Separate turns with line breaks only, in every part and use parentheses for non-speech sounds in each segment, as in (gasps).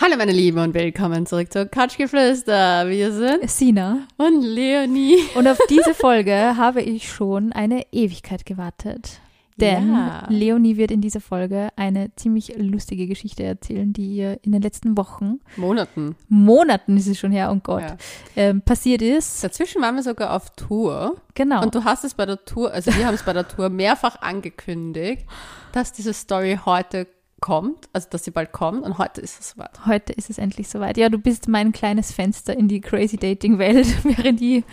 Hallo meine Lieben und willkommen zurück zu Couchgeflüster. Wir sind
Sina.
und Leonie.
Und auf (laughs) diese Folge habe ich schon eine Ewigkeit gewartet. Denn
Ja.
Leonie wird in dieser Folge eine ziemlich lustige Geschichte erzählen, die ihr in den letzten Wochen,
Monaten.
Monaten ist es schon her, oh Gott,
Ja.
ähm, passiert ist.
Dazwischen waren wir sogar auf Tour
Genau.
und du hast es bei der Tour, also wir haben es bei der Tour mehrfach angekündigt, dass diese Story heute kommt, also dass sie bald kommt und heute ist es soweit.
Heute ist es endlich soweit. Ja, du bist mein kleines Fenster in die Crazy Dating Welt, (laughs) während ich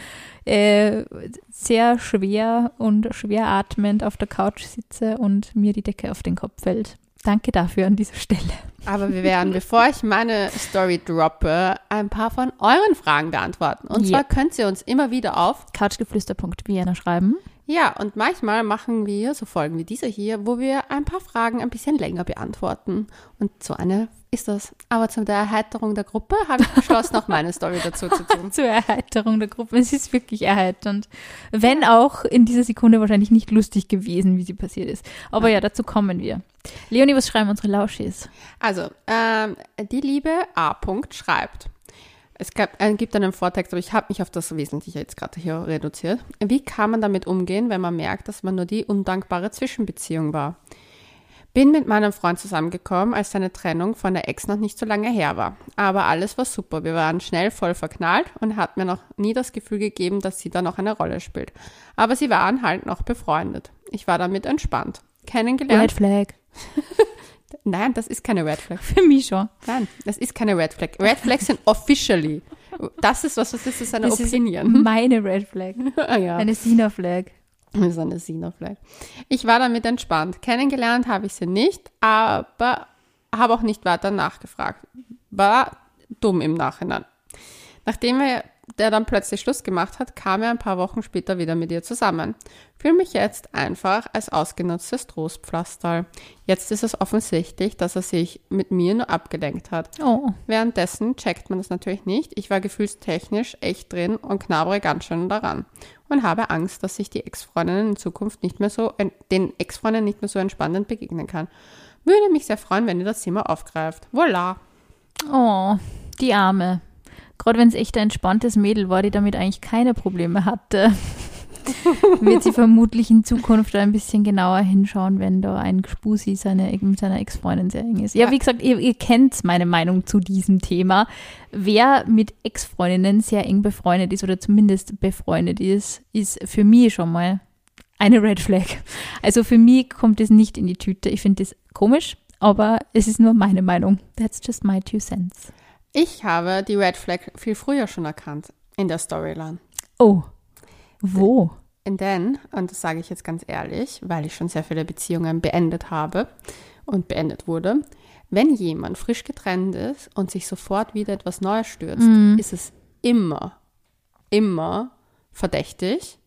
äh, sehr schwer und schwer atmend auf der Couch sitze und mir die Decke auf den Kopf fällt. Danke dafür an dieser Stelle.
Aber wir werden, bevor ich meine Story droppe, ein paar von euren Fragen beantworten. Und
Ja.
zwar könnt ihr uns immer wieder auf
Couchgeflüster.vienna schreiben.
Ja, und manchmal machen wir so Folgen wie diese hier, wo wir ein paar Fragen ein bisschen länger beantworten. Und so eine ist das. Aber zu der Erheiterung der Gruppe habe ich beschlossen, auch meine Story dazu zu tun. (laughs)
Zur Erheiterung der Gruppe. Es ist wirklich erheiternd. Wenn auch in dieser Sekunde wahrscheinlich nicht lustig gewesen, wie sie passiert ist. Aber ja, dazu kommen wir. Leonie, was schreiben unsere Lauschis?
Also, ähm, die liebe A. -Punkt schreibt. Es gab, äh, gibt einen Vortext, aber ich habe mich auf das Wesentliche jetzt gerade hier reduziert. Wie kann man damit umgehen, wenn man merkt, dass man nur die undankbare Zwischenbeziehung war? Bin mit meinem Freund zusammengekommen, als seine Trennung von der Ex noch nicht so lange her war. Aber alles war super. Wir waren schnell voll verknallt und hat mir noch nie das Gefühl gegeben, dass sie da noch eine Rolle spielt. Aber sie waren halt noch befreundet. Ich war damit entspannt. Kennengelernt.
Red Flag. (laughs)
Nein, das ist keine Red Flag. (laughs)
Für mich schon.
Nein, das ist keine Red Flag. Red Flags sind officially. Das ist was, was ist das eine
Das ist
Opinion?
meine Red Flag. (laughs)
Ah, ja,
Eine Sina Flag.
das ist eine Sina Flag. Ich war damit entspannt. Kennengelernt habe ich sie nicht, aber habe auch nicht weiter nachgefragt. War dumm im Nachhinein. Nachdem er der dann plötzlich Schluss gemacht hat, kam er ein paar Wochen später wieder mit ihr zusammen. Fühle mich jetzt einfach als ausgenutztes Trostpflaster. Jetzt ist es offensichtlich, dass er sich mit mir nur abgelenkt hat.
Oh.
Währenddessen checkt man das natürlich nicht. Ich war gefühlstechnisch echt drin und knabere ganz schön daran. Und habe Angst, dass sich die Ex-Freundinnen in Zukunft nicht mehr so, den Ex-Freunden nicht mehr so entspannend begegnen kann. Würde mich sehr freuen, wenn ihr das Thema aufgreift. Voila.
Oh, die Arme. Gerade wenn es echt ein entspanntes Mädel war, die damit eigentlich keine Probleme hatte, (laughs) wird sie vermutlich in Zukunft ein bisschen genauer hinschauen, wenn da ein Spusi seine, mit seiner Ex-Freundin sehr eng ist. Ja,
Ja.
wie gesagt, ihr, ihr kennt meine Meinung zu diesem Thema. Wer mit Ex-Freundinnen sehr eng befreundet ist oder zumindest befreundet ist, ist für mich schon mal eine Red Flag. Also für mich kommt es nicht in die Tüte. Ich finde das komisch, aber es ist nur meine Meinung. That's just my two cents.
Ich habe die Red Flag viel früher schon erkannt in der Storyline.
Oh. Wo?
Denn, und das sage ich jetzt ganz ehrlich, weil ich schon sehr viele Beziehungen beendet habe und beendet wurde, wenn jemand frisch getrennt ist und sich sofort wieder etwas Neues stürzt, ist es immer, immer verdächtig,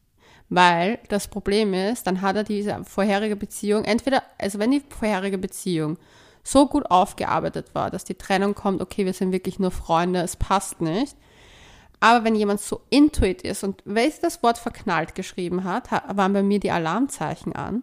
weil das Problem ist, dann hat er diese vorherige Beziehung, entweder, also wenn die vorherige Beziehung so gut aufgearbeitet war, dass die Trennung kommt, okay, wir sind wirklich nur Freunde, es passt nicht, aber wenn jemand so intuit ist und sie das Wort verknallt geschrieben hat, ha- waren bei mir die Alarmzeichen an.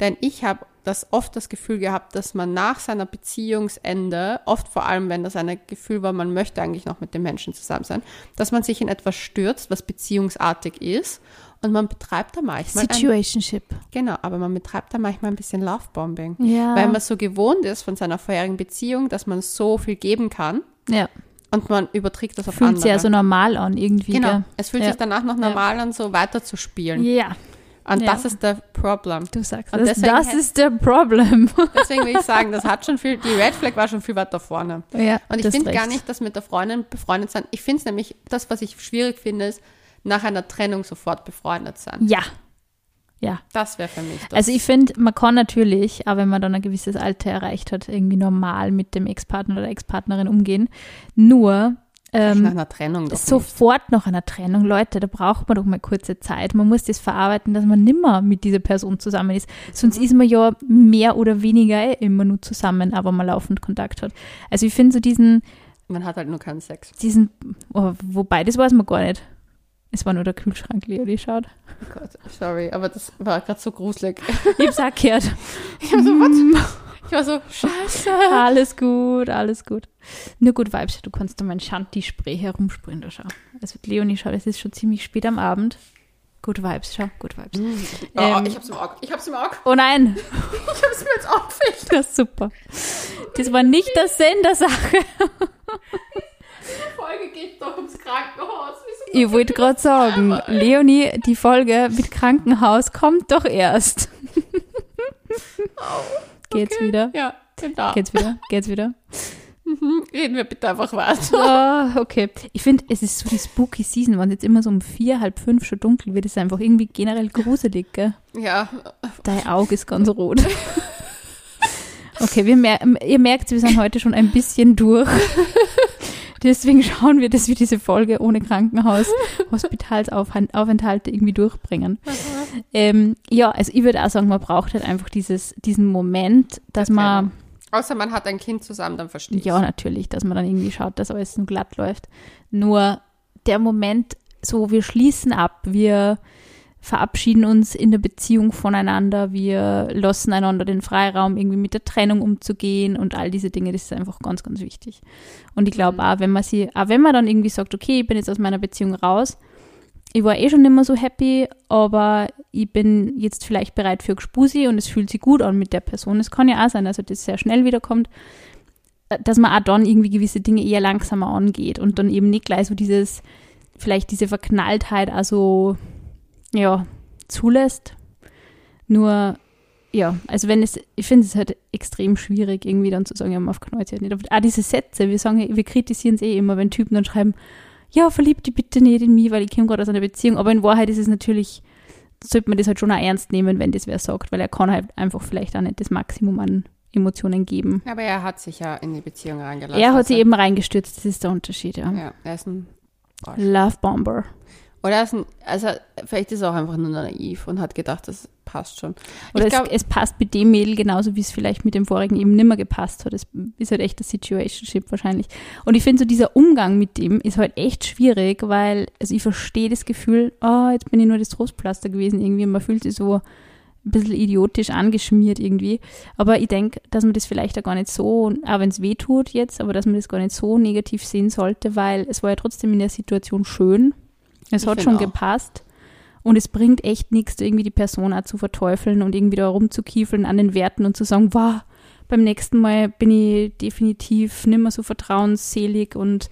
Denn ich habe das oft das Gefühl gehabt, dass man nach seiner Beziehungsende, oft vor allem, wenn das ein Gefühl war, man möchte eigentlich noch mit dem Menschen zusammen sein, dass man sich in etwas stürzt, was beziehungsartig ist und man betreibt da manchmal ein,
Situationship.
genau, aber man betreibt da manchmal ein bisschen Lovebombing.
Ja.
Weil man so gewohnt ist von seiner vorherigen Beziehung, dass man so viel geben kann
ja.
und man überträgt das auf
Fühlt
andere.
sich ja so normal an irgendwie.
Genau.
gell?
Es fühlt
Ja.
sich danach noch normal an, so weiterzuspielen.
Ja,
Und
Ja.
das ist der Problem.
du sagst
Und
das. Das ist der Problem. (laughs)
Deswegen will ich sagen, das hat schon viel, die Red Flag war schon viel weiter vorne.
ja,
Und ich finde gar nicht, dass mit der Freundin befreundet sein. Ich finde es nämlich, das, was ich schwierig finde, ist, nach einer Trennung sofort befreundet sein.
Ja. Ja.
Das wäre für mich das.
Also ich finde, man kann natürlich, auch wenn man dann ein gewisses Alter erreicht hat, irgendwie normal mit dem Ex-Partner oder Ex-Partnerin umgehen. Nur
nach
ähm,
einer Trennung doch nicht.
sofort nach einer Trennung, Leute, da braucht man doch mal kurze Zeit. Man muss das verarbeiten, dass man nimmer mit dieser Person zusammen ist. Sonst ist man ja mehr oder weniger eh immer nur zusammen, aber man laufend Kontakt hat. Also ich finde so diesen,
Man hat halt nur keinen Sex.
diesen, oh, wobei, das weiß man gar nicht. Es war nur der Kühlschrank, Leo, die schaut.
Oh Gott, sorry, aber das war gerade so gruselig.
Ich hab's auch gehört.
Ich hab so, was? Ich war so, scheiße.
Alles gut, alles gut. Nur gut Vibes, du kannst da mein Shanti-Spray herumsprühen, da schau. Also Leonie, schau, es ist schon ziemlich spät am Abend. Good Vibes, schau, good Vibes.
Oh,
Ähm,
ich hab's im Auge. Ich hab's im Auge.
Oh nein, (laughs)
Ich hab's mir jetzt aufgefällt.
das ist super. Das war nicht das Sinn der Sache. (laughs)
Die Folge geht doch ums Krankenhaus.
Ich wollte gerade sagen, Leonie, die Folge mit Krankenhaus kommt doch erst. Geht's wieder?
Ja, bin da.
Geht's wieder? Geht's wieder?
Mhm. Reden wir bitte einfach weiter.
Oh, okay. Ich finde, es ist so die spooky Season, wenn es jetzt immer so um vier, halb fünf schon dunkel wird, ist einfach irgendwie generell gruselig, gell?
Ja,
Dein Auge ist ganz rot. Okay, wir mer ihr merkt, wir sind heute schon ein bisschen durch. (laughs) Deswegen (laughs) schauen wir, dass wir diese Folge ohne Krankenhaus, (laughs) Hospitalsaufenthalte irgendwie durchbringen. Ähm, ja, also ich würde auch sagen, man braucht halt einfach dieses, diesen Moment, dass
Der
man,
außer man hat ein Kind zusammen, dann verstehe ich
ja natürlich, dass man dann irgendwie schaut, dass alles nur glatt läuft. Nur der Moment, so wir schließen ab, wir verabschieden uns in der Beziehung voneinander, wir lassen einander den Freiraum, irgendwie mit der Trennung umzugehen und all diese Dinge, das ist einfach ganz, ganz wichtig. Und ich glaube
Mhm.
auch, wenn man sie, auch wenn man dann irgendwie sagt, okay, ich bin jetzt aus meiner Beziehung raus, ich war eh schon immer so happy, aber ich bin jetzt vielleicht bereit für Gspusi und es fühlt sich gut an mit der Person. Es kann ja auch sein, also das sehr schnell wiederkommt, äh, dass man auch dann irgendwie gewisse Dinge eher langsamer angeht und dann eben nicht gleich so dieses, vielleicht diese Verknalltheit also, ja, zulässt. Nur, ja, also wenn es, ich finde es halt extrem schwierig, irgendwie dann zu sagen, ja, man verknallt sich halt nicht. Aber auch diese Sätze, wir sagen, wir kritisieren es eh immer, wenn Typen dann schreiben, ja, verlieb dich bitte nicht in mich, weil ich komme gerade aus einer Beziehung. Aber in Wahrheit ist es natürlich, sollte man das halt schon auch ernst nehmen, wenn das wer sagt, weil er kann halt einfach vielleicht auch nicht das Maximum an Emotionen geben.
Aber er hat sich ja in die Beziehung reingelassen.
Er hat sich
Also,
eben reingestürzt, das ist der Unterschied, ja.
Ja, er ist ein.
Love Bomber.
Oder er ist ein. Also, vielleicht ist er auch einfach nur naiv und hat gedacht, das passt schon.
Oder
ich
es, es passt mit dem Mädel genauso, wie es vielleicht mit dem vorigen eben nimmer gepasst hat. Es ist halt echt das Situationship wahrscheinlich. Und ich finde so, dieser Umgang mit dem ist halt echt schwierig, weil, also ich verstehe das Gefühl, oh, jetzt bin ich nur das Trostpflaster gewesen irgendwie. Man fühlt sich so ein bisschen idiotisch angeschmiert irgendwie. Aber ich denke, dass man das vielleicht auch gar nicht so, auch wenn es weh tut jetzt, aber dass man das gar nicht so negativ sehen sollte, weil es war ja trotzdem in der Situation schön. Es
Ich
hat schon
auch.
gepasst. Und es bringt echt nichts, irgendwie die Person auch zu verteufeln und irgendwie da rumzukiefeln an den Werten und zu sagen, wow, beim nächsten Mal bin ich definitiv nimmer so vertrauensselig und,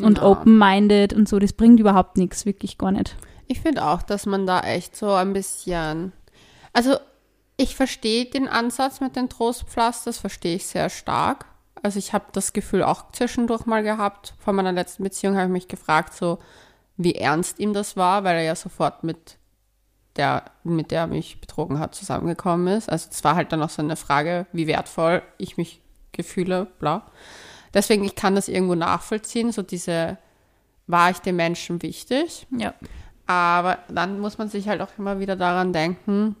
und
Ja.
open-minded und so. Das bringt überhaupt nichts, wirklich gar nicht.
Ich finde auch, dass man da echt so ein bisschen. Also, ich verstehe den Ansatz mit den Trostpflasters, verstehe ich sehr stark. Also, ich habe das Gefühl auch zwischendurch mal gehabt. Vor meiner letzten Beziehung habe ich mich gefragt, so, wie ernst ihm das war, weil er ja sofort mit der, mit der er mich betrogen hat, zusammengekommen ist. Also, es war halt dann auch so eine Frage, wie wertvoll ich mich gefühle, bla. Deswegen, ich kann das irgendwo nachvollziehen, so diese, war ich dem Menschen wichtig?
Ja.
Aber dann muss man sich halt auch immer wieder daran denken,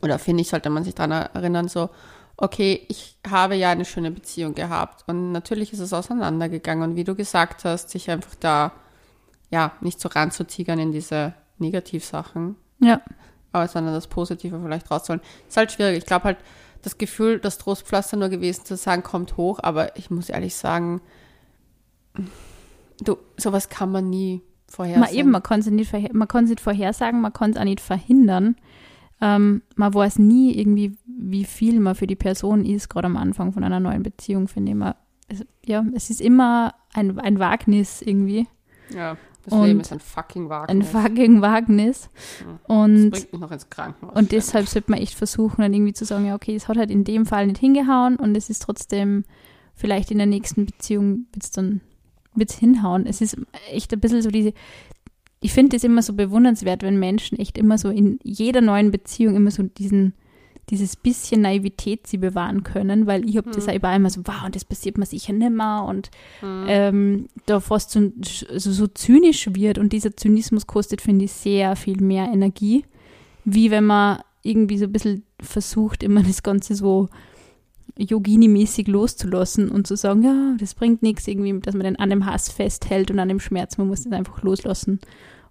oder finde ich, sollte man sich daran erinnern, so, okay, ich habe ja eine schöne Beziehung gehabt und natürlich ist es auseinandergegangen und wie du gesagt hast, sich einfach da, ja, nicht so ranzutigern in diese Negativsachen,
Ja.
aber sondern das Positive vielleicht rauszuholen. Ist halt schwierig. Ich glaube halt, das Gefühl, das Trostpflaster nur gewesen zu sein, kommt hoch, aber ich muss ehrlich sagen, du, sowas kann man nie vorhersehen.
Man, eben, man kann es nicht, vorher, man nicht vorhersagen, man kann es auch nicht verhindern. Ähm, man weiß nie irgendwie, wie viel man für die Person ist, gerade am Anfang von einer neuen Beziehung, finde ich. Man, es, ja, es ist immer ein, ein Wagnis irgendwie.
Ja, das
Und
Leben ist ein fucking
Ein
Wagnis.
fucking Wagnis.
das
Und,
bringt mich noch ins Krankenhaus.
und deshalb sollte man echt versuchen, dann irgendwie zu sagen, ja, okay, es hat halt in dem Fall nicht hingehauen und es ist trotzdem, vielleicht in der nächsten Beziehung wird es dann wird's hinhauen. Es ist echt ein bisschen so diese, ich finde es immer so bewundernswert, wenn Menschen echt immer so in jeder neuen Beziehung immer so diesen, dieses bisschen Naivität sie bewahren können, weil ich habe das ja überall immer so, wow, und das passiert mir sicher nimmer. Und ähm, da fast so, so, so zynisch wird. Und dieser Zynismus kostet, finde ich, sehr viel mehr Energie, wie wenn man irgendwie so ein bisschen versucht, immer das Ganze so Yogini-mäßig loszulassen und zu sagen, ja, das bringt nichts, irgendwie, dass man den an dem Hass festhält und an dem Schmerz, man muss das einfach loslassen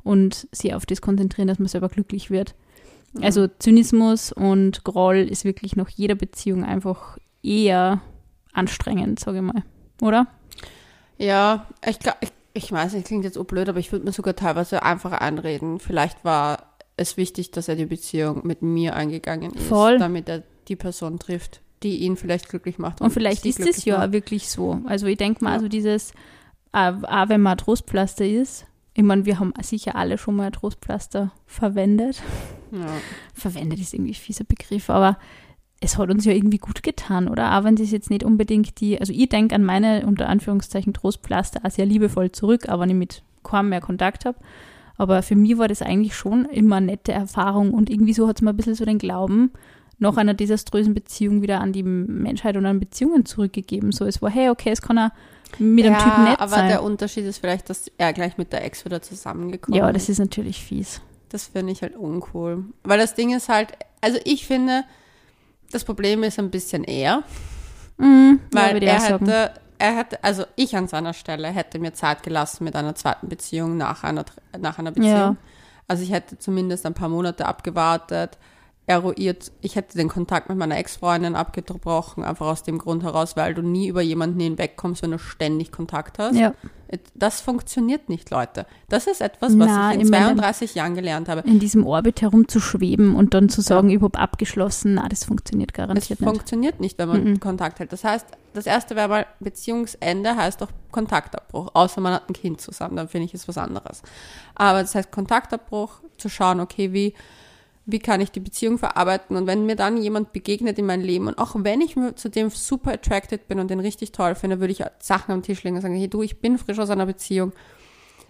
und sich auf das konzentrieren, dass man selber glücklich wird. Also Zynismus und Groll ist wirklich nach jeder Beziehung einfach eher anstrengend, sage ich mal, oder?
Ja, ich ich, ich weiß nicht, klingt jetzt so blöd, aber ich würde mir sogar teilweise einfach einreden. Vielleicht war es wichtig, dass er die Beziehung mit mir eingegangen ist,
Voll.
damit er die Person trifft, die ihn vielleicht glücklich macht.
Und vielleicht
sie
ist es ja wirklich so. Also ich denke mal,
Ja.
also dieses, auch wenn man Trostpflaster ist, ich meine, wir haben sicher alle schon mal Trostpflaster verwendet.
Ja.
Verwendet ist irgendwie ein fieser Begriff, aber es hat uns ja irgendwie gut getan, oder? Auch wenn das jetzt nicht unbedingt die, also ich denke an meine, unter Anführungszeichen, Trostpflaster auch sehr liebevoll zurück, auch wenn ich mit kaum mehr Kontakt habe. Aber für mich war das eigentlich schon immer eine nette Erfahrung und irgendwie so hat es mir ein bisschen so den Glauben nach einer desaströsen Beziehung wieder an die Menschheit und an Beziehungen zurückgegeben. So, es war, hey, okay, es kann auch mit einem
ja,
Typ nett
aber
sein.
der Unterschied ist vielleicht, dass er gleich mit der Ex wieder zusammengekommen
ja,
ist.
das ist natürlich fies.
Das finde ich halt uncool. Weil das Ding ist halt, also ich finde, das Problem ist ein bisschen er,
Mhm, ja,
weil
ich
er
sagen.
hätte, er hätte, also ich an seiner Stelle hätte mir Zeit gelassen mit einer zweiten Beziehung nach einer, nach einer Beziehung.
Ja.
Also ich hätte zumindest ein paar Monate abgewartet, eruiert, ich hätte den Kontakt mit meiner Ex-Freundin abgebrochen, einfach aus dem Grund heraus, weil du nie über jemanden hinwegkommst, wenn du ständig Kontakt hast.
Ja,
Das funktioniert nicht, Leute. Das ist etwas, was
Na,
ich in
ich meine-
32 Jahren gelernt habe.
in diesem Orbit herumzuschweben und dann zu sagen, ich habe abgeschlossen, na, das funktioniert garantiert nicht.
funktioniert nicht, wenn man
Mhm.
Kontakt hält. Das heißt, das erste wäre mal Beziehungsende heißt auch Kontaktabbruch, außer man hat ein Kind zusammen, dann finde ich es was anderes. Aber das heißt Kontaktabbruch, zu schauen, okay, wie, wie kann ich die Beziehung verarbeiten und wenn mir dann jemand begegnet in meinem Leben und auch wenn ich zu dem super attracted bin und den richtig toll finde, würde ich Sachen am Tisch legen und sagen, hey du, ich bin frisch aus einer Beziehung.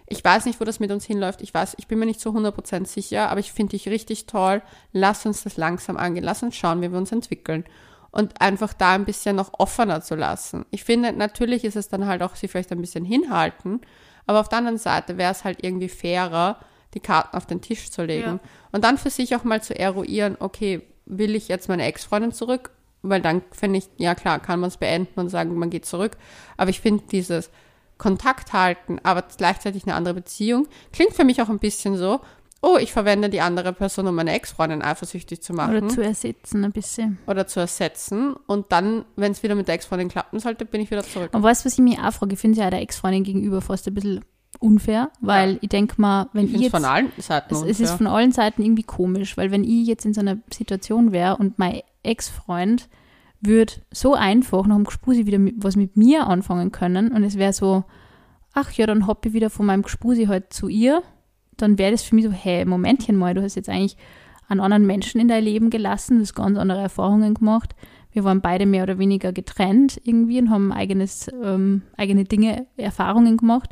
Ich weiß nicht, wo das mit uns hinläuft. Ich weiß, ich bin mir nicht zu 100% sicher, aber ich finde dich richtig toll. Lass uns das langsam angehen. Lass uns schauen, wie wir uns entwickeln. Und einfach da ein bisschen noch offener zu lassen. Ich finde, natürlich ist es dann halt auch, sie vielleicht ein bisschen hinhalten, aber auf der anderen Seite wäre es halt irgendwie fairer, die Karten auf den Tisch zu legen.
Ja.
Und dann für sich auch mal zu eruieren, okay, will ich jetzt meine Ex-Freundin zurück? Weil dann finde ich, ja klar, kann man es beenden und sagen, man geht zurück. Aber ich finde dieses Kontakt halten, aber gleichzeitig eine andere Beziehung, klingt für mich auch ein bisschen so, oh, ich verwende die andere Person, um meine Ex-Freundin eifersüchtig zu machen
Oder zu ersetzen ein bisschen.
oder zu ersetzen. Und dann, wenn es wieder mit der Ex-Freundin klappen sollte, bin ich wieder zurück.
Und weißt du, was ich mir auch frage? Ich finde ja der Ex-Freundin gegenüber fast ein bisschen unfair, weil
Ja.
ich denke mal, wenn
Ich
ich, jetzt...
von allen Seiten
es, es ist von allen Seiten irgendwie komisch, weil wenn ich jetzt in so einer Situation wäre und mein Ex-Freund würde so einfach nach dem Gespusi wieder mit, was mit mir anfangen können und es wäre so, ach ja, dann hoppe ich wieder von meinem Gespusi halt zu ihr, dann wäre das für mich so, hey, Momentchen mal, du hast jetzt eigentlich einen anderen Menschen in dein Leben gelassen, du hast ganz andere Erfahrungen gemacht. Wir waren beide mehr oder weniger getrennt irgendwie und haben eigenes, ähm, eigene Dinge, Erfahrungen gemacht.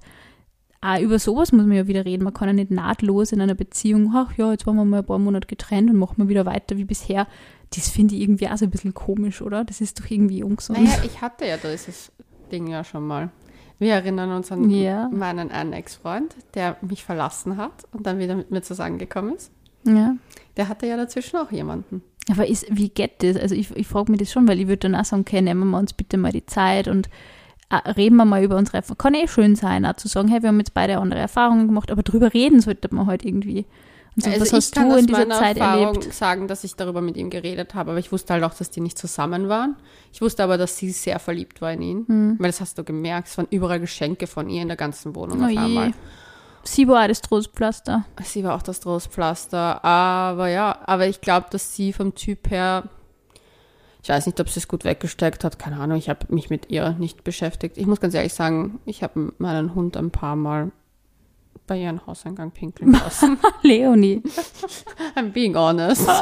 Auch über sowas muss man ja wieder reden. Man kann ja nicht nahtlos in einer Beziehung, ach ja, jetzt waren wir mal ein paar Monate getrennt und machen wir wieder weiter wie bisher. Das finde ich irgendwie auch so ein bisschen komisch, oder? Das ist doch irgendwie ungesund.
Naja, ich hatte ja dieses Ding ja schon mal. Wir erinnern uns an
Ja.
meinen einen Ex-Freund, der mich verlassen hat und dann wieder mit mir zusammengekommen ist.
Ja.
Der hatte ja dazwischen auch jemanden.
Aber ist, wie geht das? Also ich, ich frage mich das schon, weil ich würde dann auch sagen, okay, nehmen wir uns bitte mal die Zeit und reden wir mal über unsere Erfahrungen. Kann eh schön sein, auch zu sagen, hey, wir haben jetzt beide andere Erfahrungen gemacht, aber drüber reden sollte man halt irgendwie. Und so,
also
was
ich
hast du in dieser Zeit
Erfahrung
erlebt?
sagen, dass ich darüber mit ihm geredet habe, aber ich wusste halt auch, dass die nicht zusammen waren. Ich wusste aber, dass sie sehr verliebt war in ihn,
Hm.
weil das hast du gemerkt. Es waren überall Geschenke von ihr in der ganzen Wohnung
Oh
auf
je.
einmal.
Sie war auch das Trostpflaster.
Sie war auch das Trostpflaster, aber ja, aber ich glaube, dass sie vom Typ her, ich weiß nicht, ob sie es gut weggesteckt hat, keine Ahnung, ich habe mich mit ihr nicht beschäftigt. Ich muss ganz ehrlich sagen, ich habe meinen Hund ein paar Mal bei ihrem Hauseingang pinkeln (laughs) lassen.
Leonie. (laughs)
I'm being honest. (laughs)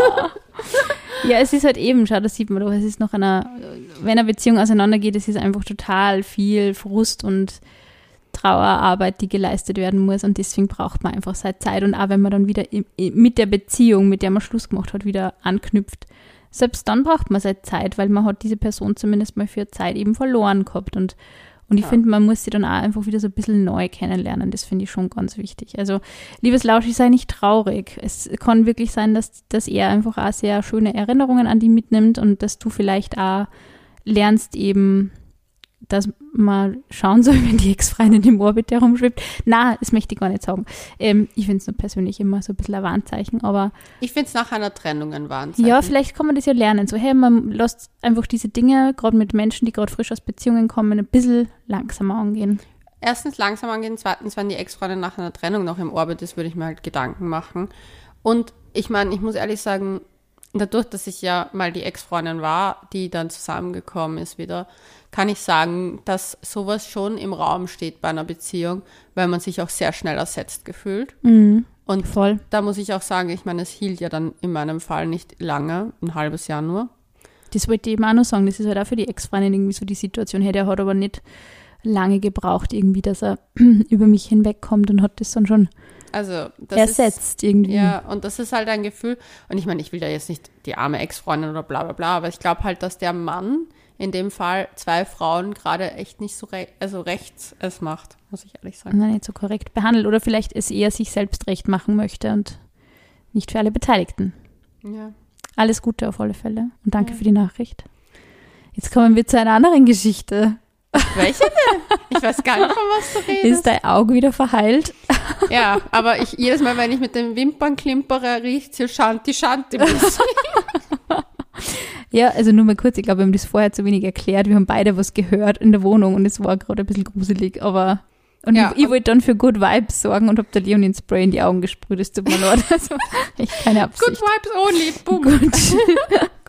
Ja, es ist halt eben, schau, das sieht man doch, es ist noch einer, wenn eine Beziehung auseinandergeht, es ist einfach total viel Frust und Trauerarbeit, die geleistet werden muss und deswegen braucht man einfach seine Zeit und auch wenn man dann wieder mit der Beziehung, mit der man Schluss gemacht hat, wieder anknüpft, selbst dann braucht man seine Zeit, weil man hat diese Person zumindest mal für Zeit eben verloren gehabt und und ich
Ja.
finde, man muss sie dann auch einfach wieder so ein bisschen neu kennenlernen. Das finde ich schon ganz wichtig. Also, liebes Lauschi, sei nicht traurig. Es kann wirklich sein, dass, dass er einfach auch sehr schöne Erinnerungen an die mitnimmt und dass du vielleicht auch lernst, eben dass man schauen soll, (laughs) wenn die Ex-Freundin im Orbit herumschwebt. Na, das möchte ich gar nicht sagen. Ähm, ich finde es nur persönlich immer so ein bisschen ein Warnzeichen, aber.
Ich finde es nach einer Trennung ein Warnzeichen.
Ja, vielleicht kann man das ja lernen. So, hey, man lässt einfach diese Dinge, gerade mit Menschen, die gerade frisch aus Beziehungen kommen, ein bisschen langsamer angehen.
Erstens langsam angehen, zweitens, wenn die Ex-Freundin nach einer Trennung noch im Orbit ist, würde ich mir halt Gedanken machen. Und ich meine, ich muss ehrlich sagen, dadurch, dass ich ja mal die Ex-Freundin war, die dann zusammengekommen ist wieder, kann ich sagen, dass sowas schon im Raum steht bei einer Beziehung, weil man sich auch sehr schnell ersetzt gefühlt.
Mhm.
Und
Voll.
da muss ich auch sagen, ich meine, es hielt ja dann in meinem Fall nicht lange, ein halbes Jahr nur.
Das wollte ich eben auch noch sagen. Das ist halt auch für die Ex-Freundin irgendwie so die Situation. Hey, der hat aber nicht lange gebraucht, irgendwie, dass er (clears throat) über mich hinwegkommt und hat das dann schon
Also das
ersetzt irgendwie.
Ist, ja, und das ist halt ein Gefühl. Und ich meine, ich will da jetzt nicht die arme Ex-Freundin oder bla bla bla, aber ich glaube halt, dass der Mann in dem Fall zwei Frauen gerade echt nicht so re also rechts es macht, muss ich ehrlich sagen.
Nein, nicht so korrekt behandelt. Oder vielleicht es eher sich selbst recht machen möchte und nicht für alle Beteiligten.
Ja.
Alles Gute auf alle Fälle und danke
Ja.
für die Nachricht. Jetzt kommen wir zu einer anderen Geschichte.
Welche denn? Ich weiß gar nicht, von was du redest.
Ist dein Auge wieder verheilt?
Ja, aber ich, jedes Mal, wenn ich mit den Wimpern klimpere, riecht hier Shanti Shanti. (laughs)
Ja, also nur mal kurz, ich glaube, wir haben das vorher zu wenig erklärt. Wir haben beide was gehört in der Wohnung und es war gerade ein bisschen gruselig, aber und
Ja,
ich, ich wollte dann für Good Vibes sorgen und habe der Leonin Spray in die Augen gesprüht. Das tut mir leid. (laughs) Also, echt keine
Good
Absicht.
Vibes only. Boom.
Gut.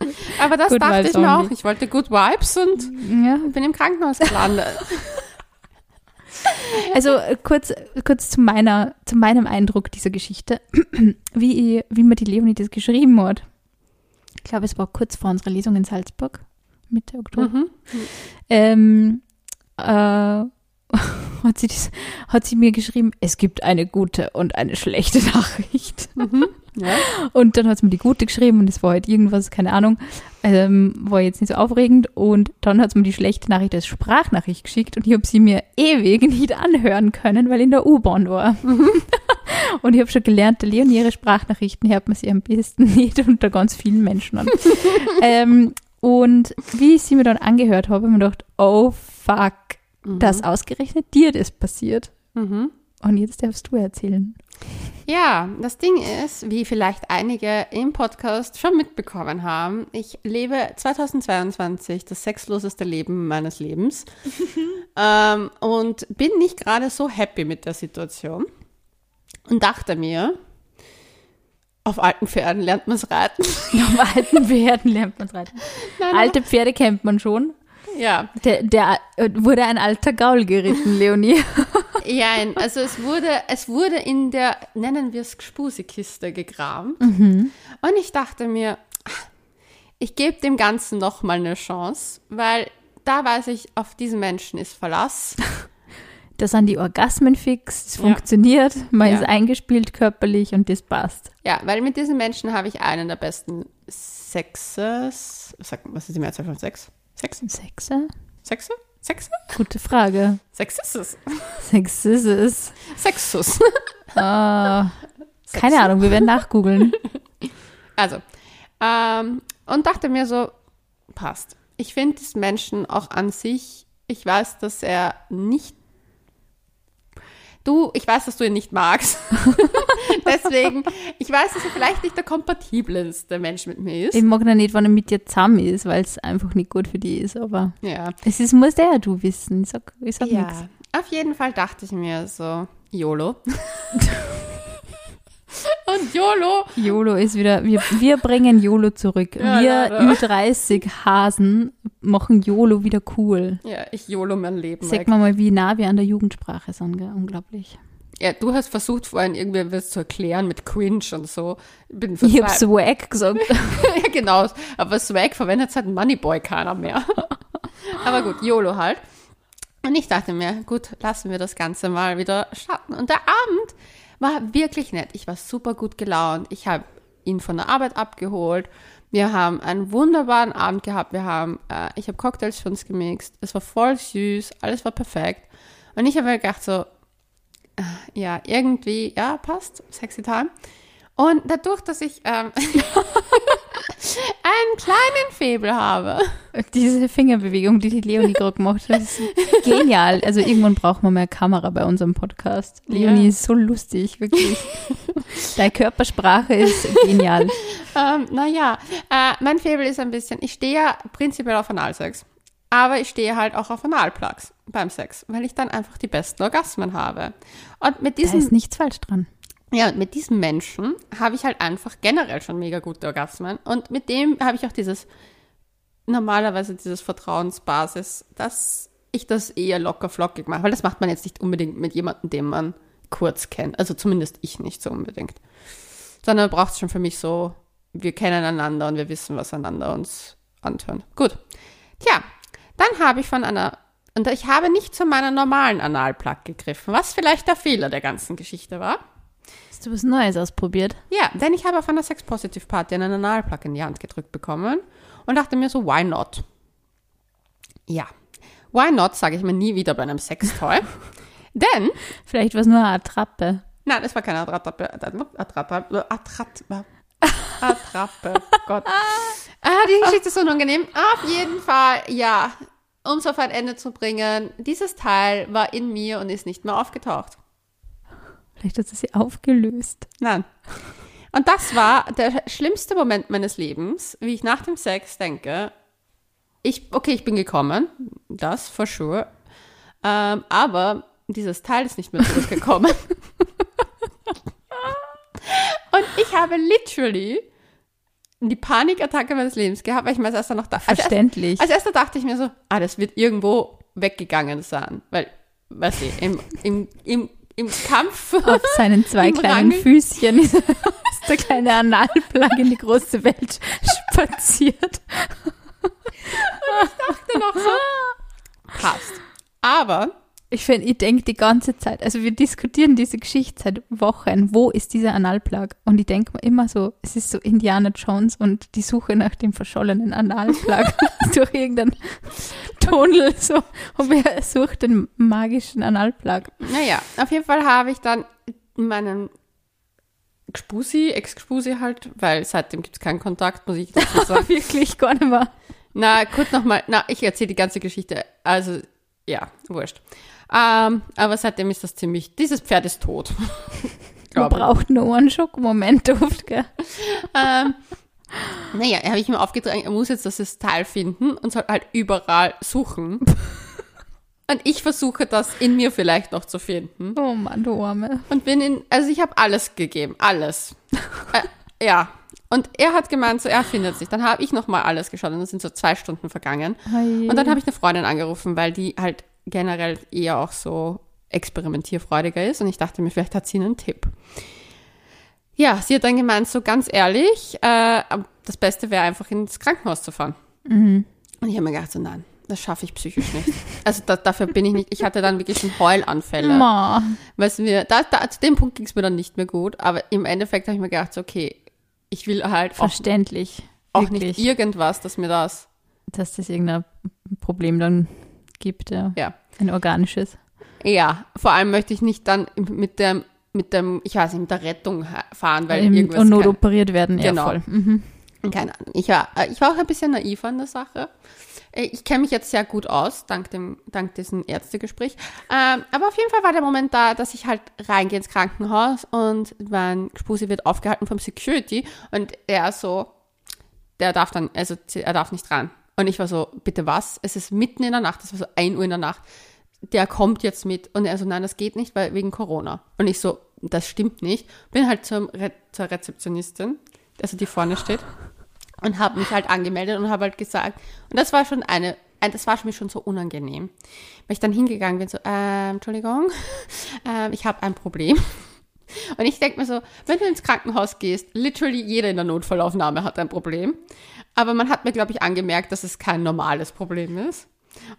(laughs)
Aber das
Good
dachte
Vibes
ich mir
only.
auch. Ich wollte Good Vibes und
Ja,
bin im Krankenhaus gelandet. (laughs)
Also äh, kurz, kurz zu, meiner, zu meinem Eindruck dieser Geschichte, (clears throat) wie, ich- wie mir die Leonie das geschrieben hat. Ich glaube, es war kurz vor unserer Lesung in Salzburg, Mitte Oktober.
mhm.
Ähm, äh, (laughs) hat, sie das, hat sie mir geschrieben, es gibt eine gute und eine schlechte (laughs) Nachricht.
Ja.
Und dann hat sie mir die gute geschrieben und es war halt irgendwas, keine Ahnung, ähm, war jetzt nicht so aufregend. Und dann hat sie mir die schlechte Nachricht als Sprachnachricht geschickt und ich habe sie mir ewig nicht anhören können, weil ich in der U-Bahn war. Und ich habe schon gelernt, der Leonie ihre Sprachnachrichten hört man sie am besten (laughs) nicht unter ganz vielen Menschen an. (laughs) ähm, und wie ich sie mir dann angehört habe, habe ich mir gedacht, oh fuck, dass ausgerechnet dir das passiert.
Mhm.
Und jetzt darfst du erzählen.
Ja, das Ding ist, wie vielleicht einige im Podcast schon mitbekommen haben, ich lebe 2022 das sexloseste Leben meines Lebens (laughs) ähm, und bin nicht gerade so happy mit der Situation und dachte mir, auf alten Pferden lernt man es reiten. (laughs)
Auf alten Pferden lernt man reiten. (laughs)
Nein,
Alte Pferde kennt man schon.
Ja,
Der, der äh, wurde ein alter Gaul geritten, Leonie. (laughs)
ja, also es wurde, es wurde in der, nennen wir es Gspusikiste gegraben.
Mhm.
Und ich dachte mir, ich gebe dem Ganzen noch mal eine Chance, weil da weiß ich, auf diesen Menschen ist Verlass.
Da sind die Orgasmen fix, es
Ja.
funktioniert, man
Ja.
ist eingespielt körperlich und das passt.
Ja, weil mit diesen Menschen habe ich einen der besten Sexes. Sag, was ist die Mehrzahl von Sex? Sex?
Sechser?
Sexe? Sexe?
Gute Frage.
Sex ist es.
Sex ist es.
Sexus. (laughs)
Keine Ahnung, wir werden nachgoogeln. (laughs)
Also, ähm, und dachte mir so, passt. Ich finde diesen Menschen auch an sich, ich weiß, dass er nicht. Du, ich weiß, dass du ihn nicht magst. (laughs) Deswegen, ich weiß, dass er vielleicht nicht der kompatibelste Mensch mit mir ist.
Ich mag noch nicht, wann er mit dir zusammen ist, weil es einfach nicht gut für die ist, aber
ja.
es ist, muss der ja du wissen. Ich sag, ich sag nichts.
Ja. Auf jeden Fall dachte ich mir so, YOLO. (laughs) (laughs) und YOLO
YOLO ist wieder, wir, wir bringen YOLO zurück.
Ja,
wir
leider.
Ü30 Hasen machen YOLO wieder cool.
Ja, ich YOLO mein Leben.
Sag mal mal, wie nah wir an der Jugendsprache sind, gell? unglaublich.
Ja, du hast versucht vorhin irgendwie was zu erklären mit Cringe und so. Ich bin
Ich hab. Swag gesagt. (laughs)
ja, genau. Aber Swag verwendet halt Moneyboy keiner mehr. (laughs) Aber gut, YOLO halt. Und ich dachte mir, gut, lassen wir das Ganze mal wieder starten. Und der Abend war wirklich nett. Ich war super gut gelaunt. Ich habe ihn von der Arbeit abgeholt. Wir haben einen wunderbaren Abend gehabt. Wir haben, äh, ich habe Cocktails für uns gemixt. Es war voll süß. Alles war perfekt. Und ich habe mir gedacht so, äh, ja, irgendwie, ja, passt. Sexy Time. Und dadurch, dass ich ähm, (laughs) einen kleinen Febel habe.
Diese Fingerbewegung, die die Leonie gerade gemacht hat, ist genial. Also irgendwann brauchen wir mehr Kamera bei unserem Podcast. Leonie
Ja.
ist so lustig, wirklich. Deine Körpersprache ist genial.
Ähm, naja, äh, mein Febel ist ein bisschen, ich stehe ja prinzipiell auf Analsex. Aber ich stehe halt auch auf Analplugs beim Sex, weil ich dann einfach die besten Orgasmen habe. Und mit
Da
diesem
ist nichts falsch dran.
Ja, und mit diesem Menschen habe ich halt einfach generell schon mega gute Orgasmen. Und mit dem habe ich auch dieses, normalerweise dieses Vertrauensbasis, dass ich das eher locker flockig mache. Weil das macht man jetzt nicht unbedingt mit jemandem, den man kurz kennt. Also zumindest ich nicht so unbedingt. Sondern braucht es schon für mich so, wir kennen einander und wir wissen, was einander uns antönt. Gut. Tja, dann habe ich von einer, und ich habe nicht zu meiner normalen Analplug gegriffen, was vielleicht der Fehler der ganzen Geschichte war.
Hast du was Neues ausprobiert?
Ja, denn ich habe auf einer Sex-Positive-Party einen Analplug in die Hand gedrückt bekommen und dachte mir so, why not? Ja, why not, sage ich mir nie wieder bei einem Sextoy. (laughs) denn,
Vielleicht war es nur eine Attrappe.
nein, es war keine Attrappe, Attrappe, Attrappe, Attrappe, (laughs) Gott. Ah, die Geschichte ist so unangenehm. Auf jeden Fall, ja, um es auf ein Ende zu bringen, dieses Teil war in mir und ist nicht mehr aufgetaucht.
Vielleicht hast du sie aufgelöst.
Nein. Und das war der schlimmste Moment meines Lebens, wie ich nach dem Sex denke, ich, okay, ich bin gekommen, das for sure, ähm, aber dieses Teil ist nicht mehr zurückgekommen. (laughs) Und ich habe literally die Panikattacke meines Lebens gehabt, weil ich mir als erster noch da, als, erst,
Verständlich.
als erster dachte ich mir so, ah, das wird irgendwo weggegangen sein, weil, weißt du, im, im, im, im Kampf (laughs)
Auf seinen zwei kleinen
Rang.
Füßchen (laughs) ist der kleine Analplug in die große Welt spaziert.
noch so. Passt. Aber
Ich finde, ich denke die ganze Zeit, also wir diskutieren diese Geschichte seit Wochen, wo ist dieser Analplug? Und ich denke mir immer so, es ist so Indiana Jones und die Suche nach dem verschollenen Analplug (laughs) (laughs) durch irgendeinen Tunnel, so, und wer sucht den magischen Analplug?
naja, auf jeden Fall habe ich dann meinen Gspusi, Ex-Gspusi halt, weil seitdem gibt es keinen Kontakt, muss ich dazu (laughs) sagen.
Wirklich gar nicht mehr.
Na, kurz nochmal, na, ich erzähle die ganze Geschichte. Also, ja, wurscht. Ähm, aber seitdem ist das ziemlich, dieses Pferd ist tot. (laughs)
Man braucht nur einen Schockmoment oft, gell?
Ähm, naja, habe ich mir aufgetragen, er muss jetzt das Teil finden und soll halt überall suchen. Und ich versuche das in mir vielleicht noch zu finden.
Oh Mann, du Arme.
Und bin in, also ich habe alles gegeben, alles. äh, ja. Und er hat gemeint, so er findet sich. Dann habe ich nochmal alles geschaut und dann sind so zwei Stunden vergangen.
Oje.
Und dann habe ich eine Freundin angerufen, weil die halt generell eher auch so experimentierfreudiger ist. Und ich dachte mir, vielleicht hat sie einen Tipp. Ja, sie hat dann gemeint, so ganz ehrlich, äh, das Beste wäre einfach ins Krankenhaus zu fahren. Und ich habe mir gedacht, so nein, das schaffe ich psychisch nicht. Also da, dafür bin ich nicht. Ich hatte dann wirklich schon Heulanfälle.
Ma.
Weißt du, mir, da, da, zu dem Punkt ging es mir dann nicht mehr gut. Aber im Endeffekt habe ich mir gedacht, so, okay, ich will halt auch,
Verständlich.
auch
Wirklich.
nicht irgendwas, das mir das,
dass das irgendein Problem dann gibt, ja.
ja.
Ein organisches.
Ja, vor allem möchte ich nicht dann mit dem, mit dem, ich weiß nicht, mit der Rettung fahren, weil
Im-
irgendwas.
und notoperiert werden, ja
Genau.
voll. Mhm.
Keine Ahnung. Ich war, äh, ich war auch ein bisschen naiv an der Sache. Äh, Ich kenne mich jetzt sehr gut aus, dank, dem, dank diesem Ärztegespräch. Ähm, aber auf jeden Fall war der Moment da, dass ich halt reingehe ins Krankenhaus und mein Spusi wird aufgehalten vom Security und er so, der darf dann, also er darf nicht ran. Und ich war so, bitte was? Es ist mitten in der Nacht, das war so 1 Uhr in der Nacht. Der kommt jetzt mit. Und er so, nein, das geht nicht, weil wegen Corona. Und ich so, das stimmt nicht. Bin halt zum Re zur Rezeptionistin, also die vorne steht und habe mich halt angemeldet und habe halt gesagt, und das war schon eine, ein- das war für mich schon so unangenehm, weil ich dann hingegangen bin, so, ähm, Entschuldigung, (laughs) ähm, ich habe ein Problem. Und ich denke mir so, wenn du ins Krankenhaus gehst, literally jeder in der Notfallaufnahme hat ein Problem. Aber man hat mir, glaube ich, angemerkt, dass es kein normales Problem ist.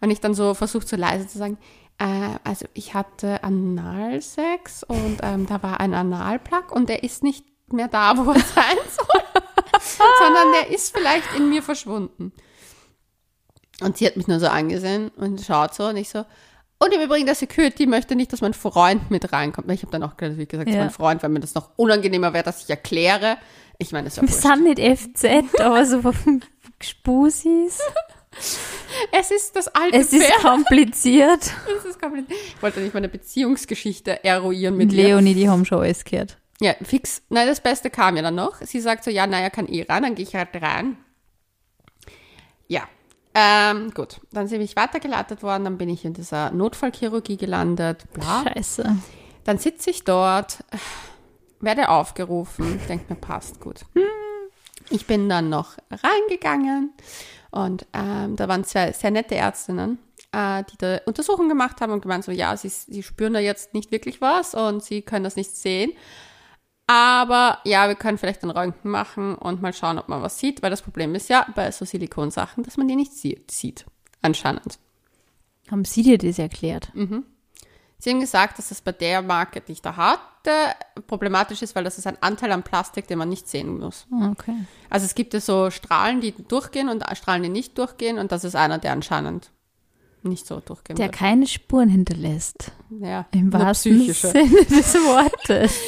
Und ich dann so versucht, so leise zu sagen, äh, also ich hatte Analsex und ähm, da war ein Analplug und der ist nicht mehr da, wo er sein (laughs) soll, sondern der ist vielleicht in mir verschwunden. Und sie hat mich nur so angesehen und schaut so und ich so, und im Übrigen, der Security möchte nicht, dass mein Freund mit reinkommt. Ich habe dann auch natürlich gesagt,
Ja.
mein Freund, weil mir das noch unangenehmer wäre, dass ich erkläre, Ich meine, es ist ja
Wir
wurscht.
sind nicht FZ, aber so Spusis.
Es ist das alte
Es ist
Pferd.
kompliziert. (laughs)
Es ist kompliziert. Ich wollte nicht meine Beziehungsgeschichte eruieren mit.
Leonie, die haben schon alles gehört.
Ja, fix. Nein, das Beste kam ja dann noch. Sie sagt so, ja, naja, kann eh rein, dann gehe ich halt rein. Ja, ähm, gut. Dann bin ich weitergeleitet worden, dann bin ich in dieser Notfallchirurgie gelandet, bla.
Scheiße.
Dann sitze ich dort, werde aufgerufen, denke mir, passt gut. Ich bin dann noch reingegangen und ähm, da waren zwei sehr nette Ärztinnen, äh, die da Untersuchungen gemacht haben und gemeint so, ja, sie, sie spüren da jetzt nicht wirklich was und sie können das nicht sehen. Aber ja, wir können vielleicht ein Röntgen machen und mal schauen, ob man was sieht, weil das Problem ist ja bei so Silikonsachen, dass man die nicht sieht, sieht anscheinend.
Haben Sie dir das erklärt?
Sie haben gesagt, dass das bei der Marke, die ich da hatte, problematisch ist, weil das ist ein Anteil an Plastik, den man nicht sehen muss.
Okay.
Also es gibt ja so Strahlen, die durchgehen und Strahlen, die nicht durchgehen und das ist einer, der anscheinend nicht so durchgehen
Der
wird.
keine Spuren hinterlässt.
Ja,
Im wahrsten. Sinne des (laughs) Wortes.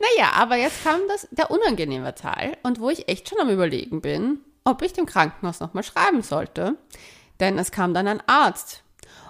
Naja, aber jetzt kam das, der unangenehme Teil und wo ich echt schon am überlegen bin, ob ich dem Krankenhaus nochmal schreiben sollte. Denn es kam dann ein Arzt.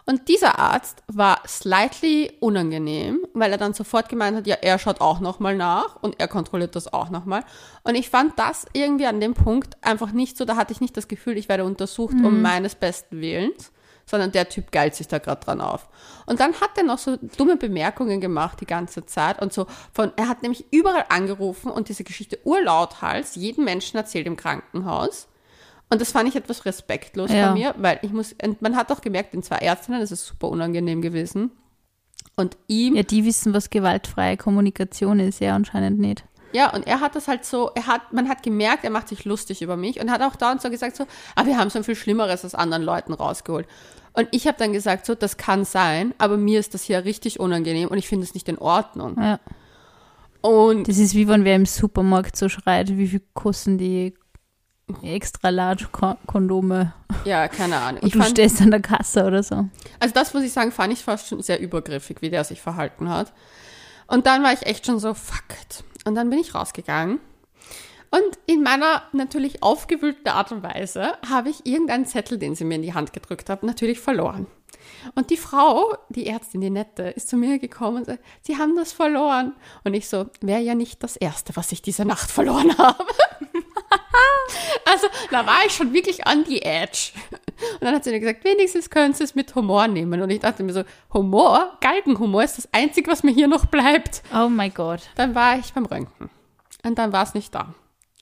Und dieser Arzt war slightly unangenehm, weil er dann sofort gemeint hat, ja, er schaut auch nochmal nach und er kontrolliert das auch nochmal. Und ich fand das irgendwie an dem Punkt einfach nicht so, da hatte ich nicht das Gefühl, ich werde untersucht um meines besten Willens, sondern der Typ geilt sich da gerade dran auf. Und dann hat er noch so dumme Bemerkungen gemacht die ganze Zeit und so von, er hat nämlich überall angerufen und diese Geschichte urlauthals jedem Menschen erzählt im Krankenhaus. Und das fand ich etwas respektlos
Ja.
von mir, weil ich muss, und man hat auch gemerkt, den zwei Ärztinnen, das ist super unangenehm gewesen. Und ihm,
Ja, die wissen, was gewaltfreie Kommunikation ist, ja anscheinend nicht.
ja, und er hat das halt so, er hat, man hat gemerkt, er macht sich lustig über mich und hat auch da und so gesagt so, ah, wir haben so viel Schlimmeres aus anderen Leuten rausgeholt. Und ich habe dann gesagt so, das kann sein, aber mir ist das hier richtig unangenehm und ich finde es nicht in Ordnung.
Ja.
Und
Das ist wie wenn wer im Supermarkt so schreit, wie viel kosten die extra large Ko- Kondome
ja, keine Ahnung.
und
Ich
du
fand,
stehst an der Kasse oder so.
also das muss ich sagen, fand ich fast schon sehr übergriffig, wie der sich verhalten hat. Und dann war ich echt schon so, fuck it. Und dann bin ich rausgegangen. Und in meiner natürlich aufgewühlten Art und Weise habe ich irgendeinen Zettel, den sie mir in die Hand gedrückt hat, natürlich verloren. Und die Frau, die Ärztin, die Nette, ist zu mir gekommen und sagt, sie haben das verloren. Und ich so, wäre ja nicht das Erste, was ich diese Nacht verloren (laughs) habe. (laughs) also da war ich schon wirklich on the edge. Und dann hat sie mir gesagt, wenigstens können Sie es mit Humor nehmen. Und ich dachte mir so, Humor, Galgenhumor ist das Einzige, was mir hier noch bleibt.
Oh mein Gott.
Dann war ich beim Röntgen. Und dann war es nicht da.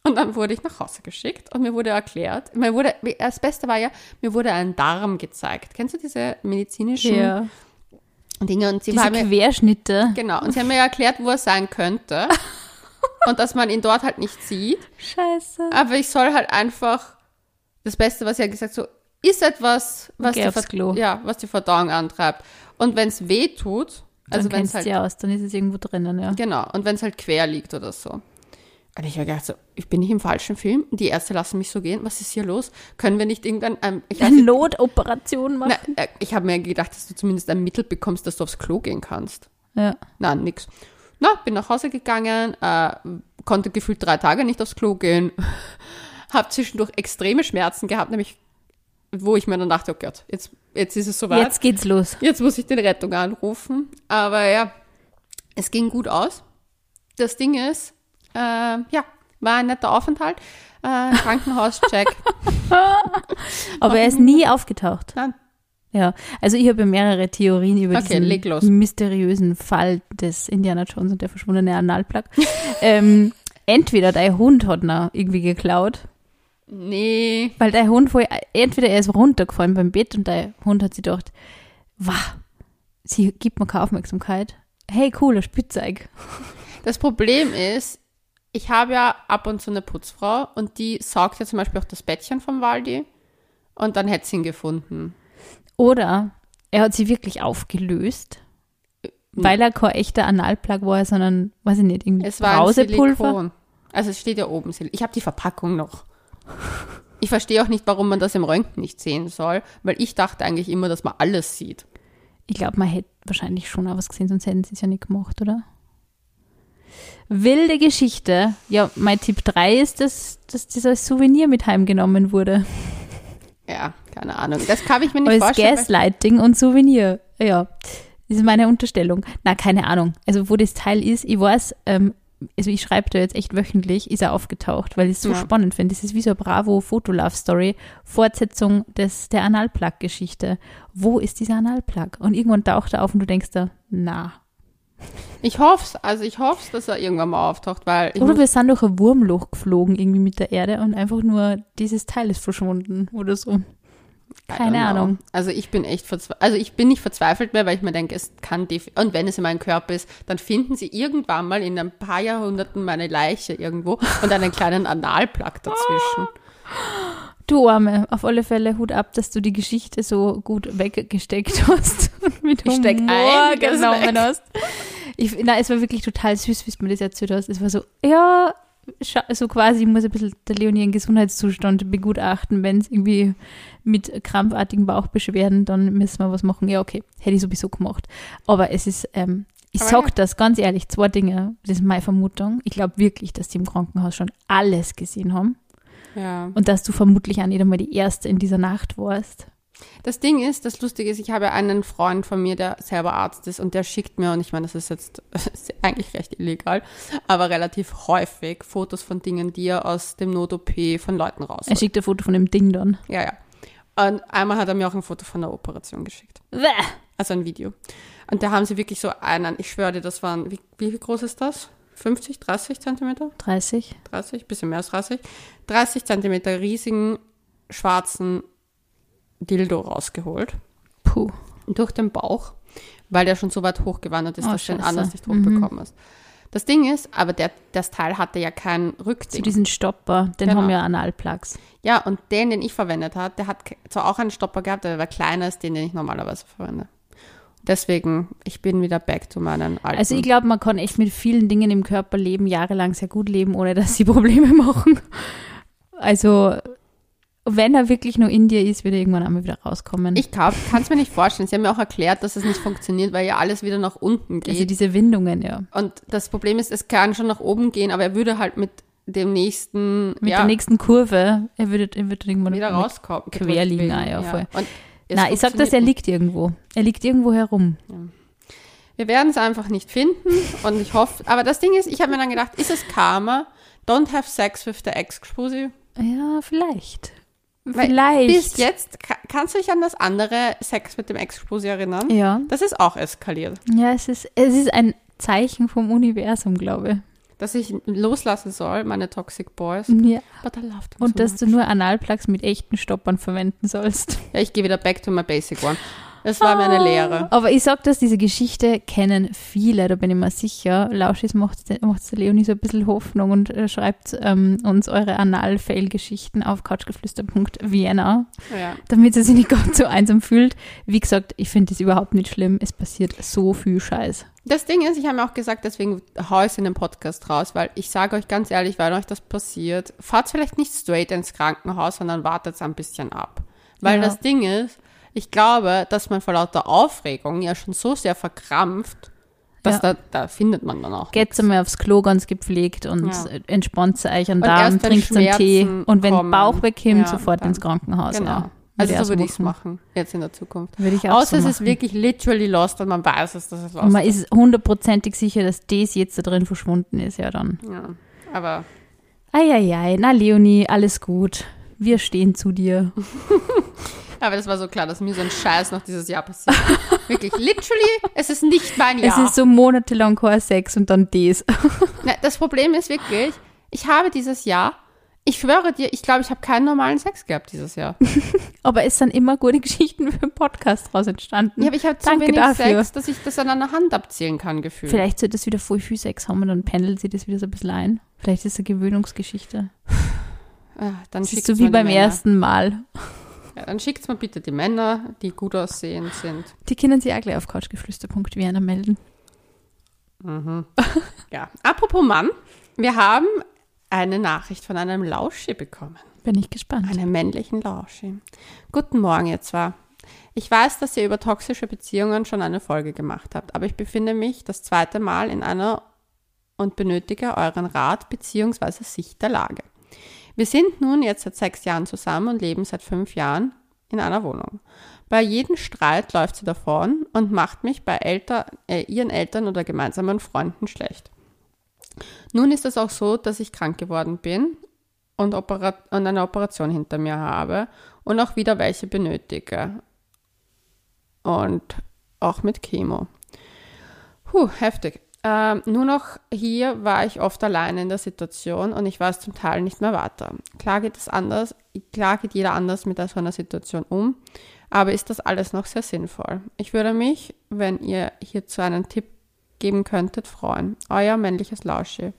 Und dann wurde ich nach Hause geschickt und mir wurde erklärt, mir wurde, das Beste war ja, mir wurde ein Darm gezeigt. Kennst du diese medizinischen
Ja.
Dinge? Und sie
Diese
haben mir,
Querschnitte.
genau, und sie haben mir erklärt, wo er sein könnte. (laughs) und dass man ihn dort halt nicht sieht.
Scheiße.
Aber ich soll halt einfach, das Beste, was er gesagt hat, so, ist etwas, was, die, ja, was die Verdauung antreibt. Und wenn es weh tut, also
dann
wenn es halt
ja aus, dann ist es irgendwo drinnen, ja.
Genau, und wenn es halt quer liegt oder so. Und ich habe gedacht, so, ich bin nicht im falschen Film. Die Ärzte lassen mich so gehen. Was ist hier los? Können wir nicht irgendwann, ähm, ich, weiß
Notoperation machen.
na, äh, ich habe mir gedacht, dass du zumindest ein Mittel bekommst, dass du aufs Klo gehen kannst.
Ja.
Nein, nix. Na, bin nach Hause gegangen, äh, konnte gefühlt drei Tage nicht aufs Klo gehen, (laughs) habe zwischendurch extreme Schmerzen gehabt, nämlich wo ich mir dann dachte, oh Gott, jetzt, jetzt ist es soweit.
Jetzt geht's los.
Jetzt muss ich den Rettung anrufen. Aber ja, es ging gut aus. Das Ding ist, äh, ja, war ein netter Aufenthalt. Äh, Krankenhauscheck. (laughs)
Aber er ist nie aufgetaucht.
Nein.
Ja, also ich habe ja mehrere Theorien über
Okay,
diesen mysteriösen Fall des Indiana Jones und der verschwundene Analplug. (laughs) ähm, entweder dein Hund hat ihn irgendwie geklaut,
Nee.
weil dein Hund wohl, entweder er ist runtergefallen beim Bett und dein Hund hat sich gedacht, wah, sie gibt mir keine Aufmerksamkeit. Hey, cooler Spielzeug.
Das Problem ist, ich habe ja ab und zu eine Putzfrau und die saugt ja zum Beispiel auch das Bettchen vom Waldi und dann hätte sie ihn gefunden.
Oder er hat sie wirklich aufgelöst, weil er kein echter Analplug war, sondern, weiß ich nicht, irgendwie
Es war
Brausepulver.
Silikon. Also es steht ja oben. Ich habe die Verpackung noch. Ich verstehe auch nicht, warum man das im Röntgen nicht sehen soll, weil ich dachte eigentlich immer, dass man alles sieht.
Ich glaube, man hätte wahrscheinlich schon auch was gesehen, sonst hätten sie es ja nicht gemacht, oder? Wilde Geschichte. Ja, mein Tipp 3 ist, dass, dass dieses Souvenir mit heimgenommen wurde.
Ja, keine Ahnung. Das kann ich mir nicht
Als
vorstellen.
Gaslighting und Souvenir. Ja, das ist meine Unterstellung. Na, keine Ahnung. Also, wo das Teil ist, ich weiß, ähm, also ich schreibe da jetzt echt wöchentlich, ist er aufgetaucht, weil ich es so
Ja.
spannend finde. Das ist wie so eine Bravo-Foto-Love-Story, Fortsetzung des, der Analplug-Geschichte. Wo ist dieser Analplug? Und irgendwann taucht er auf und du denkst da, na.
Ich hoffe also ich hoffe, dass er irgendwann mal auftaucht, weil
Oder wir sind durch ein Wurmloch geflogen, irgendwie mit der Erde und einfach nur dieses Teil ist verschwunden oder so. Keine. Ahnung.
Also ich bin echt verzweifelt. Also ich bin nicht verzweifelt mehr, weil ich mir denke, es kann def und wenn es in meinem Körper ist, dann finden sie irgendwann mal in ein paar Jahrhunderten meine Leiche irgendwo und einen kleinen Analplug dazwischen. (gasps)
Du Arme, auf alle Fälle Hut ab, dass du die Geschichte so gut weggesteckt (laughs) hast und mit Humor genommen
weg.
hast. Ich, na, es war wirklich total süß, wie du mir das erzählt hast. Es war so, ja, so quasi, ich muss ein bisschen der Leonie ihren Gesundheitszustand begutachten, wenn es irgendwie mit krampfartigen Bauchbeschwerden, dann müssen wir was machen. Ja, okay, hätte ich sowieso gemacht. Aber es ist, ähm, ich
Aber
sag
ja.
das ganz ehrlich, zwei Dinge, das ist meine Vermutung. Ich glaube wirklich, dass die im Krankenhaus schon alles gesehen haben.
Ja.
Und dass du vermutlich auch nicht einmal die Erste in dieser Nacht warst.
Das Ding ist, das Lustige ist, ich habe einen Freund von mir, der selber Arzt ist und der schickt mir, und ich meine, das ist jetzt (laughs) eigentlich recht illegal, aber relativ häufig Fotos von Dingen, die er aus dem Not-OP von Leuten raus.
Er schickt ein Foto von dem Ding dann.
Ja, ja. Und einmal hat er mir auch ein Foto von der Operation geschickt. Also ein Video. Und da haben sie wirklich so einen, ich schwöre dir, das waren, wie, wie groß ist das? 50, 30 Zentimeter?
30.
30, bisschen mehr als 30. 30 Zentimeter riesigen schwarzen Dildo rausgeholt.
Puh.
durch den Bauch, weil der schon so weit hochgewandert ist,
Oh,
dass du
scheiße.
anders nicht
Mhm.
hochbekommen hast. Das Ding ist, aber der, das Teil hatte ja kein
Zu
Rückding.
diesen Stopper, den
Genau.
haben ja Analplugs.
ja, und den, den ich verwendet habe, der hat zwar auch einen Stopper gehabt, aber der war kleiner als den, den ich normalerweise verwende. Deswegen, ich bin wieder back to meinen alten.
Also ich glaube, man kann echt mit vielen Dingen im Körper leben, jahrelang sehr gut leben, ohne dass sie (laughs) Probleme machen. Also wenn er wirklich nur in dir ist, wird er irgendwann einmal wieder rauskommen.
ich kann es mir nicht vorstellen. Sie haben mir auch erklärt, dass es nicht funktioniert, weil ja alles wieder nach unten geht.
also diese Windungen, ja.
und das Problem ist, es kann schon nach oben gehen, aber er würde halt mit dem nächsten
Mit
ja,
der nächsten Kurve, er wird, er wird irgendwann
wieder rauskommen.
quer liegen, ah, ja, voll.
Es
Na, ich sag das, er liegt irgendwo. Er liegt irgendwo herum.
Wir werden es einfach nicht finden (laughs) und ich hoffe, aber das Ding ist, ich habe mir dann gedacht, ist es Karma? Don't have sex with the ex-Exposure?
Ja, vielleicht.
Weil
vielleicht.
Bis jetzt, ka- kannst du dich an das andere Sex mit dem Ex-Exposure erinnern?
Ja.
Das ist auch eskaliert.
Ja, es ist, es ist ein Zeichen vom Universum, glaube
Dass ich loslassen soll, meine Toxic Boys.
ich. Ja.
But I love them
Und
so
dass
much.
du nur Analplugs mit echten Stoppern verwenden sollst.
Ja, ich gehe wieder back to my basic one. Das war mir eine Lehre.
Aber ich sag das, diese Geschichte kennen viele, da bin ich mir sicher. Lauschis macht, macht der Leonie so ein bisschen Hoffnung und äh, schreibt ähm, uns eure Anal-Fail-Geschichten auf couchgeflüster.vienna,
Ja.
damit sie sich nicht ganz so einsam fühlt. Wie gesagt, ich finde das überhaupt nicht schlimm. Es passiert so viel Scheiß.
Das Ding ist, ich habe mir auch gesagt, deswegen hau ich es in den Podcast raus, weil ich sage euch ganz ehrlich, wenn euch das passiert, fahrt vielleicht nicht straight ins Krankenhaus, sondern wartet ein bisschen ab. Weil
Ja.
das Ding ist, ich glaube, dass man vor lauter Aufregung ja schon so sehr verkrampft, dass
Ja.
da, da findet man dann auch.
Geht einmal aufs Klo ganz gepflegt und
Ja.
entspannt euch an
Und
Darm, trinkt einen Tee und wenn
kommen,
Bauch wegkommt,
ja,
sofort
dann-
ins Krankenhaus.
Genau.
Ja.
Also so würde ich es
machen.
jetzt in der Zukunft.
Würde ich auch
Außer
so
es ist wirklich literally lost und man weiß es, dass es lost
Und man
ist.
ist hundertprozentig sicher, dass das jetzt da drin verschwunden ist, ja dann.
Ja. Aber
Eieiei, na Leonie, alles gut. Wir stehen zu dir. (laughs)
Aber das war so klar, dass mir so ein Scheiß noch dieses Jahr passiert. (laughs) Wirklich, literally, es ist nicht mein Jahr.
Es ist so monatelang kein Sex und dann das. (laughs)
Na, das Problem ist wirklich, ich habe dieses Jahr, ich schwöre dir, ich glaube, ich habe keinen normalen Sex gehabt dieses Jahr. (laughs)
Aber es sind immer gute Geschichten für den Podcast draus entstanden.
Ja, aber ich habe zu
Danke
wenig
dafür.
Sex, dass ich das an einer Hand abzählen kann, gefühlt.
Vielleicht sollte es wieder voll viel Sex haben und dann pendelt sie das wieder so ein bisschen ein. Vielleicht ist es eine Gewöhnungsgeschichte.
Ah, dann
Das ist so wie beim
Männer.
ersten Mal.
Ja, dann schickt mir bitte die Männer, die gut aussehend sind.
Die können sich auch gleich auf couchgeflüster.vienna melden. (laughs)
Ja, apropos Mann, wir haben eine Nachricht von einem Lauschi bekommen.
Bin ich gespannt.
Einem männlichen Lauschi. Guten Morgen, ihr zwei. Ich weiß, dass ihr über toxische Beziehungen schon eine Folge gemacht habt, aber ich befinde mich das zweite Mal in einer und benötige euren Rat bzw. Sicht der Lage. Wir sind nun jetzt seit sechs Jahren zusammen und leben seit fünf Jahren in einer Wohnung. Bei jedem Streit läuft sie davon und macht mich bei Eltern, äh, ihren Eltern oder gemeinsamen Freunden schlecht. Nun ist es auch so, dass ich krank geworden bin und, und eine Operation hinter mir habe und auch wieder welche benötige. Und auch mit Chemo. Puh, heftig. Ähm, nur noch hier war ich oft alleine in der Situation und ich weiß zum Teil nicht mehr weiter. Klar geht es anders, klar geht jeder anders mit so einer Situation um, aber ist das alles noch sehr sinnvoll? Ich würde mich, wenn ihr hierzu einen Tipp geben könntet, freuen. Euer männliches Lausche.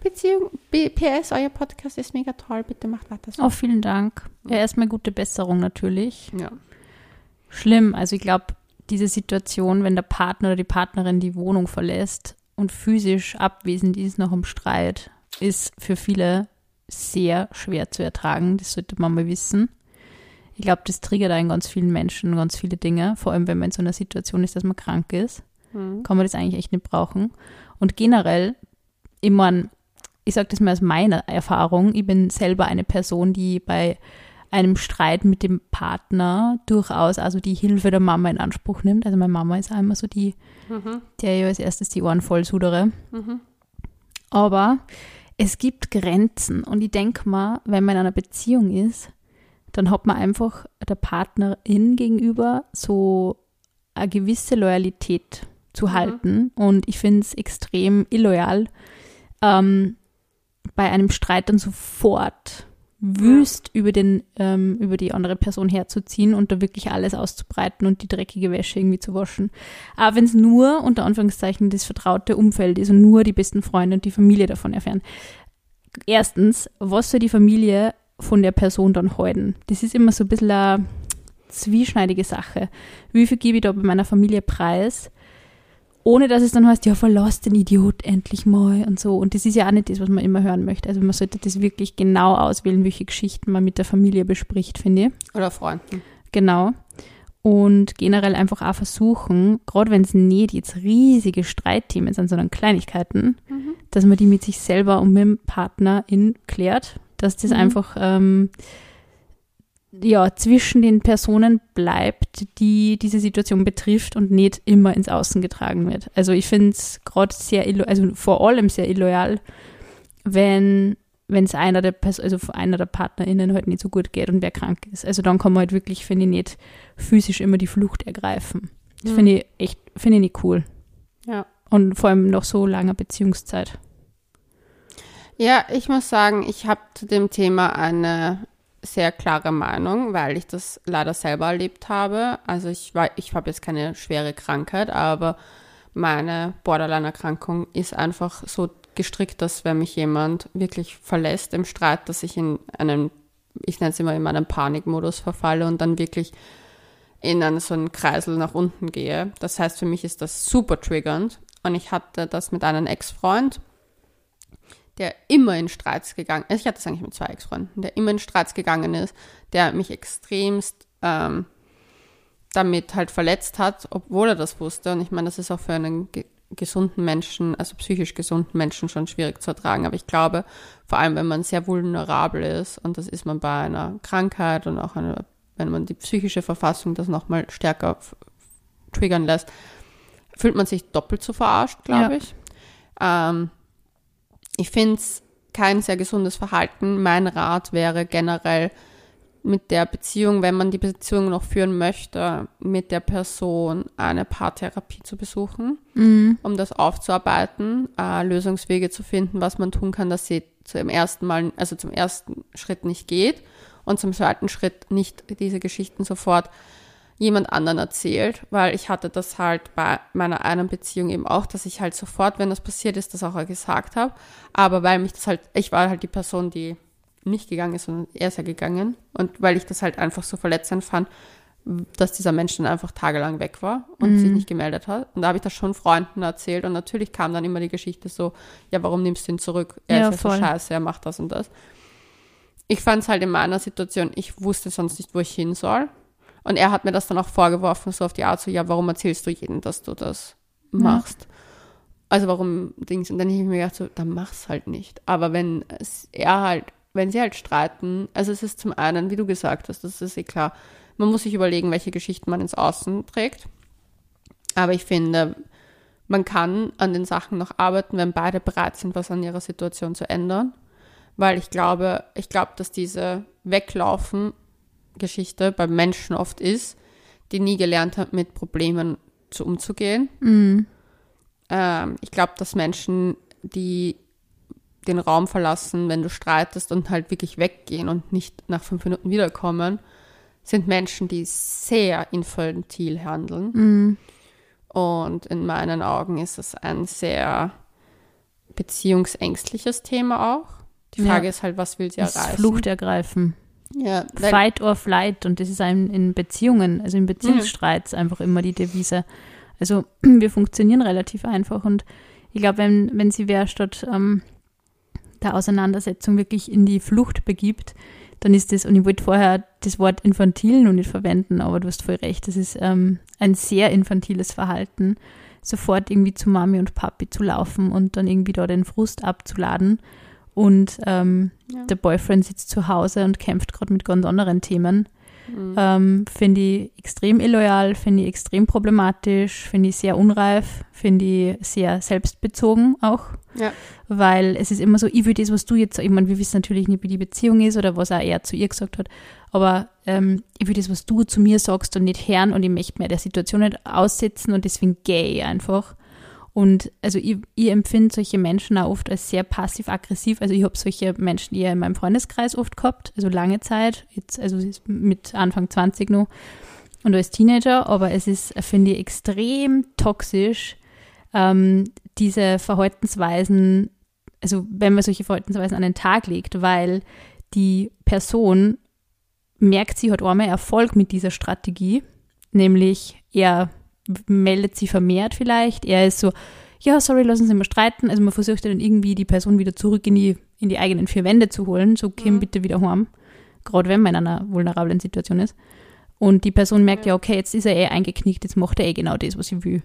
Beziehung, PS, euer Podcast ist mega toll, bitte macht weiter
so. Oh, vielen Dank. Ja, erstmal gute Besserung natürlich.
Ja.
Schlimm, also ich glaube, diese Situation, wenn der Partner oder die Partnerin die Wohnung verlässt und physisch abwesend ist nach dem Streit, ist für viele sehr schwer zu ertragen. Das sollte man mal wissen. Ich glaube, das triggert in ganz vielen Menschen ganz viele Dinge, vor allem wenn man in so einer Situation ist, dass man krank ist. Mhm. Kann man das eigentlich echt nicht brauchen. Und generell, ich meine, ich sage das mal aus meiner Erfahrung, ich bin selber eine Person, die bei einem Streit mit dem Partner durchaus also die Hilfe der Mama in Anspruch nimmt. Also meine Mama ist einmal so die, mhm. der ja als erstes die Ohren voll sudere. Mhm. Aber es gibt Grenzen und ich denke mal, wenn man in einer Beziehung ist, dann hat man einfach der Partnerin gegenüber so eine gewisse Loyalität zu mhm. halten. Und ich finde es extrem illoyal, ähm, bei einem Streit dann sofort wüst über, den, ähm, über die andere Person herzuziehen und da wirklich alles auszubreiten und die dreckige Wäsche irgendwie zu waschen. Aber wenn es nur unter Anführungszeichen das vertraute Umfeld ist und nur die besten Freunde und die Familie davon erfahren. Erstens, was soll die Familie von der Person dann halten? Das ist immer so ein bisschen eine zwieschneidige Sache. Wie viel gebe ich da bei meiner Familie preis? Ohne dass es dann heißt, ja, verlass den Idiot endlich mal und so. Und das ist ja auch nicht das, was man immer hören möchte. Also man sollte das wirklich genau auswählen, welche Geschichten man mit der Familie bespricht, finde ich.
Oder Freunden.
Genau. Und generell einfach auch versuchen, gerade wenn es nicht jetzt riesige Streitthemen sind, sondern Kleinigkeiten, mhm. dass man die mit sich selber und mit dem Partner in klärt, dass das mhm. einfach ähm, ja, zwischen den Personen bleibt, die diese Situation betrifft und nicht immer ins Außen getragen wird. Also ich finde es gerade sehr, also vor allem sehr illoyal, wenn wenn es einer der Pers also einer der PartnerInnen halt nicht so gut geht und wer krank ist. Also dann kann man halt wirklich, finde ich, nicht physisch immer die Flucht ergreifen. Das mhm. finde ich echt, finde ich nicht cool.
Ja.
Und vor allem noch so langer Beziehungszeit.
Ja, ich muss sagen, ich habe zu dem Thema eine sehr klare Meinung, weil ich das leider selber erlebt habe. Also ich ich habe jetzt keine schwere Krankheit, aber meine Borderline-Erkrankung ist einfach so gestrickt, dass wenn mich jemand wirklich verlässt im Streit, dass ich in einen, ich nenne es immer in meinen Panikmodus verfalle und dann wirklich in einen, so einen Kreisel nach unten gehe. Das heißt, für mich ist das super triggernd. Und ich hatte das mit einem Ex-Freund, der immer in Streits gegangen ist. Ich hatte das eigentlich mit zwei Ex-Freunden, der immer in Streits gegangen ist, der mich extremst ähm, damit halt verletzt hat, obwohl er das wusste. Und ich meine, das ist auch für einen ge gesunden Menschen, also psychisch gesunden Menschen schon schwierig zu ertragen. Aber ich glaube, vor allem wenn man sehr vulnerabel ist, und das ist man bei einer Krankheit und auch eine, wenn man die psychische Verfassung das nochmal stärker triggern lässt, fühlt man sich doppelt so verarscht, glaube ja. ich. Ähm, ich finde es kein sehr gesundes Verhalten. Mein Rat wäre generell mit der Beziehung, wenn man die Beziehung noch führen möchte, mit der Person eine Paartherapie zu besuchen, mhm. um das aufzuarbeiten, äh, Lösungswege zu finden, was man tun kann, dass sie zum ersten Mal, also zum ersten Schritt nicht geht und zum zweiten Schritt nicht diese Geschichten sofort jemand anderen erzählt, weil ich hatte das halt bei meiner einen Beziehung eben auch, dass ich halt sofort, wenn das passiert ist, das auch gesagt habe. Aber weil mich das halt, ich war halt die Person, die nicht gegangen ist, sondern er ist ja gegangen. Und weil ich das halt einfach so verletzend fand, dass dieser Mensch dann einfach tagelang weg war und mhm. sich nicht gemeldet hat. Und da habe ich das schon Freunden erzählt. Und natürlich kam dann immer die Geschichte so, ja, warum nimmst du ihn zurück? Er ja, ist ja voll. so scheiße, er macht das und das. Ich fand es halt in meiner Situation, ich wusste sonst nicht, wo ich hin soll. Und er hat mir das dann auch vorgeworfen, so auf die Art, so, ja, warum erzählst du jedem, dass du das machst? Ja. also warum Dings? Und dann habe ich mir gedacht, so, dann mach's halt nicht. Aber wenn es, er halt, wenn sie halt streiten, also es ist zum einen, wie du gesagt hast, das ist eh klar, man muss sich überlegen, welche Geschichten man ins Außen trägt. Aber ich finde, man kann an den Sachen noch arbeiten, wenn beide bereit sind, was an ihrer Situation zu ändern. Weil ich glaube, ich glaube, dass diese Weglaufen-Geschichte beim Menschen oft ist, die nie gelernt hat, mit Problemen zu umzugehen.
Mhm.
Ähm, ich glaube, dass Menschen, die den Raum verlassen, wenn du streitest und halt wirklich weggehen und nicht nach fünf Minuten wiederkommen, sind Menschen, die sehr infantil handeln.
Mhm.
Und in meinen Augen ist es ein sehr beziehungsängstliches Thema auch. Die Frage
Ja.
ist halt, was will sie
Das
erreichen?
Flucht ergreifen.
Ja,
Fight or flight. Und das ist einem in Beziehungen, also in Beziehungsstreits einfach immer die Devise. Also (clears throat) wir funktionieren relativ einfach. Und ich glaube, wenn, wenn sie wer statt ähm, der Auseinandersetzung wirklich in die Flucht begibt, dann ist das, und ich wollte vorher das Wort infantil noch nicht verwenden, aber du hast voll recht, das ist ähm, ein sehr infantiles Verhalten, sofort irgendwie zu Mami und Papi zu laufen und dann irgendwie da den Frust abzuladen. Und ähm,
Ja.
der Boyfriend sitzt zu Hause und kämpft gerade mit ganz anderen Themen.
Mhm.
Ähm, finde ich extrem illoyal, finde ich extrem problematisch, finde ich sehr unreif, finde ich sehr selbstbezogen auch.
Ja.
Weil es ist immer so, ich will das, was du jetzt, ich meine, wir wissen natürlich nicht, wie die Beziehung ist oder was auch er zu ihr gesagt hat, aber ähm, ich will das, was du zu mir sagst und nicht hören und ich möchte mir der Situation nicht aussetzen und deswegen ich einfach. Und also ich, ich empfinde solche Menschen auch oft als sehr passiv-aggressiv. Also ich habe solche Menschen eher in meinem Freundeskreis oft gehabt, also lange Zeit, jetzt, also mit Anfang 20 noch und als Teenager, aber es ist, finde ich, extrem toxisch, ähm, diese Verhaltensweisen, also wenn man solche Verhaltensweisen an den Tag legt, weil die Person merkt, sie hat einmal Erfolg mit dieser Strategie, nämlich er meldet sie vermehrt vielleicht, er ist so, ja, sorry, lass uns immer streiten, also man versucht ja dann irgendwie die Person wieder zurück in die, in die eigenen vier Wände zu holen, so Kim,
Mhm.
bitte wieder heim, gerade wenn man in einer vulnerablen Situation ist. Und die Person merkt ja, okay, jetzt ist er eh eingeknickt, jetzt macht er eh genau das, was ich will.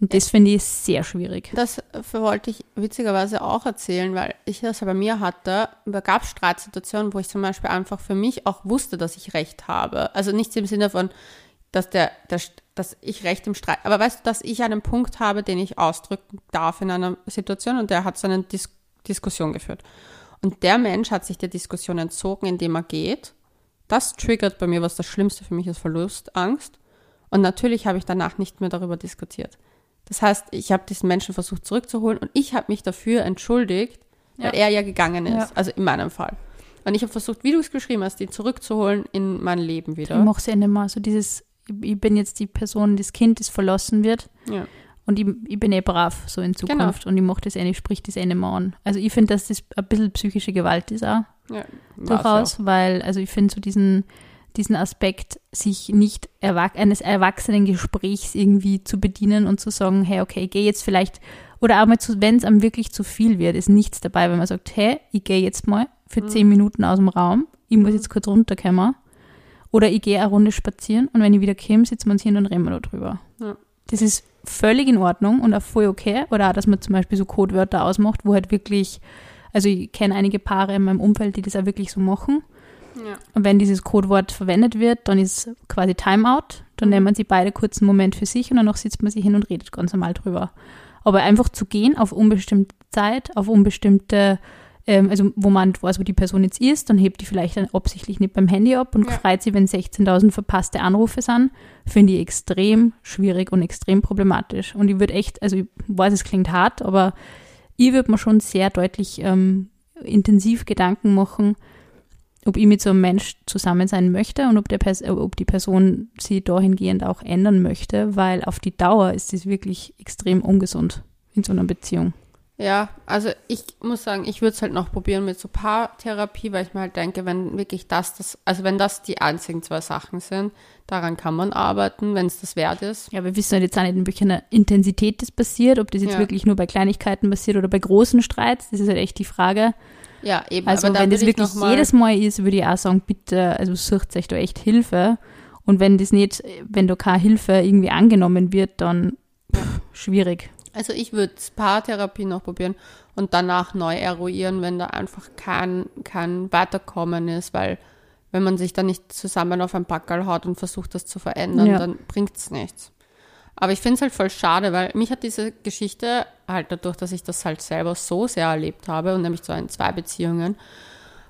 Und das finde ich sehr schwierig.
Das wollte ich witzigerweise auch erzählen, weil ich das ja bei mir hatte. Da gab es Streitsituationen, wo ich zum Beispiel einfach für mich auch wusste, dass ich Recht habe. Also nicht im Sinne von, dass, der, der, dass ich Recht im Streit, aber weißt du, dass ich einen Punkt habe, den ich ausdrücken darf in einer Situation und der hat so eine Dis Diskussion geführt. Und der Mensch hat sich der Diskussion entzogen, indem er geht. Das triggert bei mir, was das Schlimmste für mich ist, Verlustangst. Und natürlich habe ich danach nicht mehr darüber diskutiert. Das heißt, ich habe diesen Menschen versucht zurückzuholen und ich habe mich dafür entschuldigt, weil
Ja.
er ja gegangen ist.
Ja.
Also in meinem Fall. Und ich habe versucht, wie du es geschrieben hast, ihn zurückzuholen in mein Leben
Ich
wieder.
mache es ja nicht mehr so dieses, ich bin jetzt die Person, das Kind, das verlassen wird
Ja.
und ich, ich bin eh brav so in
Genau.
Zukunft und ich mache das eh nicht, sprich das eh nicht mehr an. Also ich finde, dass das ein bisschen psychische Gewalt ist auch.
Ja,
durchaus, weil, also ich finde so diesen, diesen Aspekt, sich nicht erwach eines erwachsenen Gesprächs irgendwie zu bedienen und zu sagen, hey, okay, ich gehe jetzt vielleicht, oder auch mal, wenn es einem wirklich zu viel wird, ist nichts dabei, wenn man sagt, hey, ich gehe jetzt mal für
Mhm.
zehn Minuten aus dem Raum, ich muss jetzt kurz runterkommen, oder ich gehe eine Runde spazieren und wenn ich wieder komme, sitzen wir uns hin und reden wir darüber.
Ja.
Das ist völlig in Ordnung und auch voll okay. Oder auch, dass man zum Beispiel so Codewörter ausmacht, wo halt wirklich, also ich kenne einige Paare in meinem Umfeld, die das auch wirklich so machen.
Ja.
Und wenn dieses Codewort verwendet wird, dann ist quasi Timeout. Dann
Mhm.
nehmen sie beide kurz einen Moment für sich und danach sitzt man sich hin und redet ganz normal drüber. Aber einfach zu gehen auf unbestimmte Zeit, auf unbestimmte, ähm, also wo man nicht weiß, wo die Person jetzt ist, dann hebt die vielleicht dann absichtlich nicht beim Handy ab und
Ja.
freut sich, wenn 16.000 verpasste Anrufe sind, finde ich extrem schwierig und extrem problematisch. Und ich würde echt, also ich weiß, es klingt hart, aber ich würde mir schon sehr deutlich ähm, intensiv Gedanken machen, ob ich mit so einem Mensch zusammen sein möchte und ob, der Pers äh, ob die Person sie dahingehend auch ändern möchte, weil auf die Dauer ist es wirklich extrem ungesund in so einer Beziehung.
Ja, also ich muss sagen, ich würde es halt noch probieren mit so Paartherapie, weil ich mir halt denke, wenn wirklich das, das, also wenn das die einzigen zwei Sachen sind, daran kann man arbeiten, wenn es das wert ist.
Ja, wir wissen halt jetzt auch nicht, in welcher Intensität das passiert, ob das jetzt
Ja.
wirklich nur bei Kleinigkeiten passiert oder bei großen Streits, das ist halt echt die Frage.
Ja, eben.
Also wenn das wirklich
mal-
jedes Mal ist, würde ich auch sagen, bitte, also sucht euch da echt Hilfe. Und wenn das nicht, wenn da keine Hilfe irgendwie angenommen wird, dann pff, schwierig.
Also ich würde Paartherapie noch probieren und danach neu eruieren, wenn da einfach kein, kein Weiterkommen ist, weil wenn man sich dann nicht zusammen auf ein Packerl haut und versucht, das zu verändern,
Ja.
dann bringt es nichts. Aber ich finde es halt voll schade, weil mich hat diese Geschichte halt dadurch, dass ich das halt selber so sehr erlebt habe und nämlich so in zwei Beziehungen,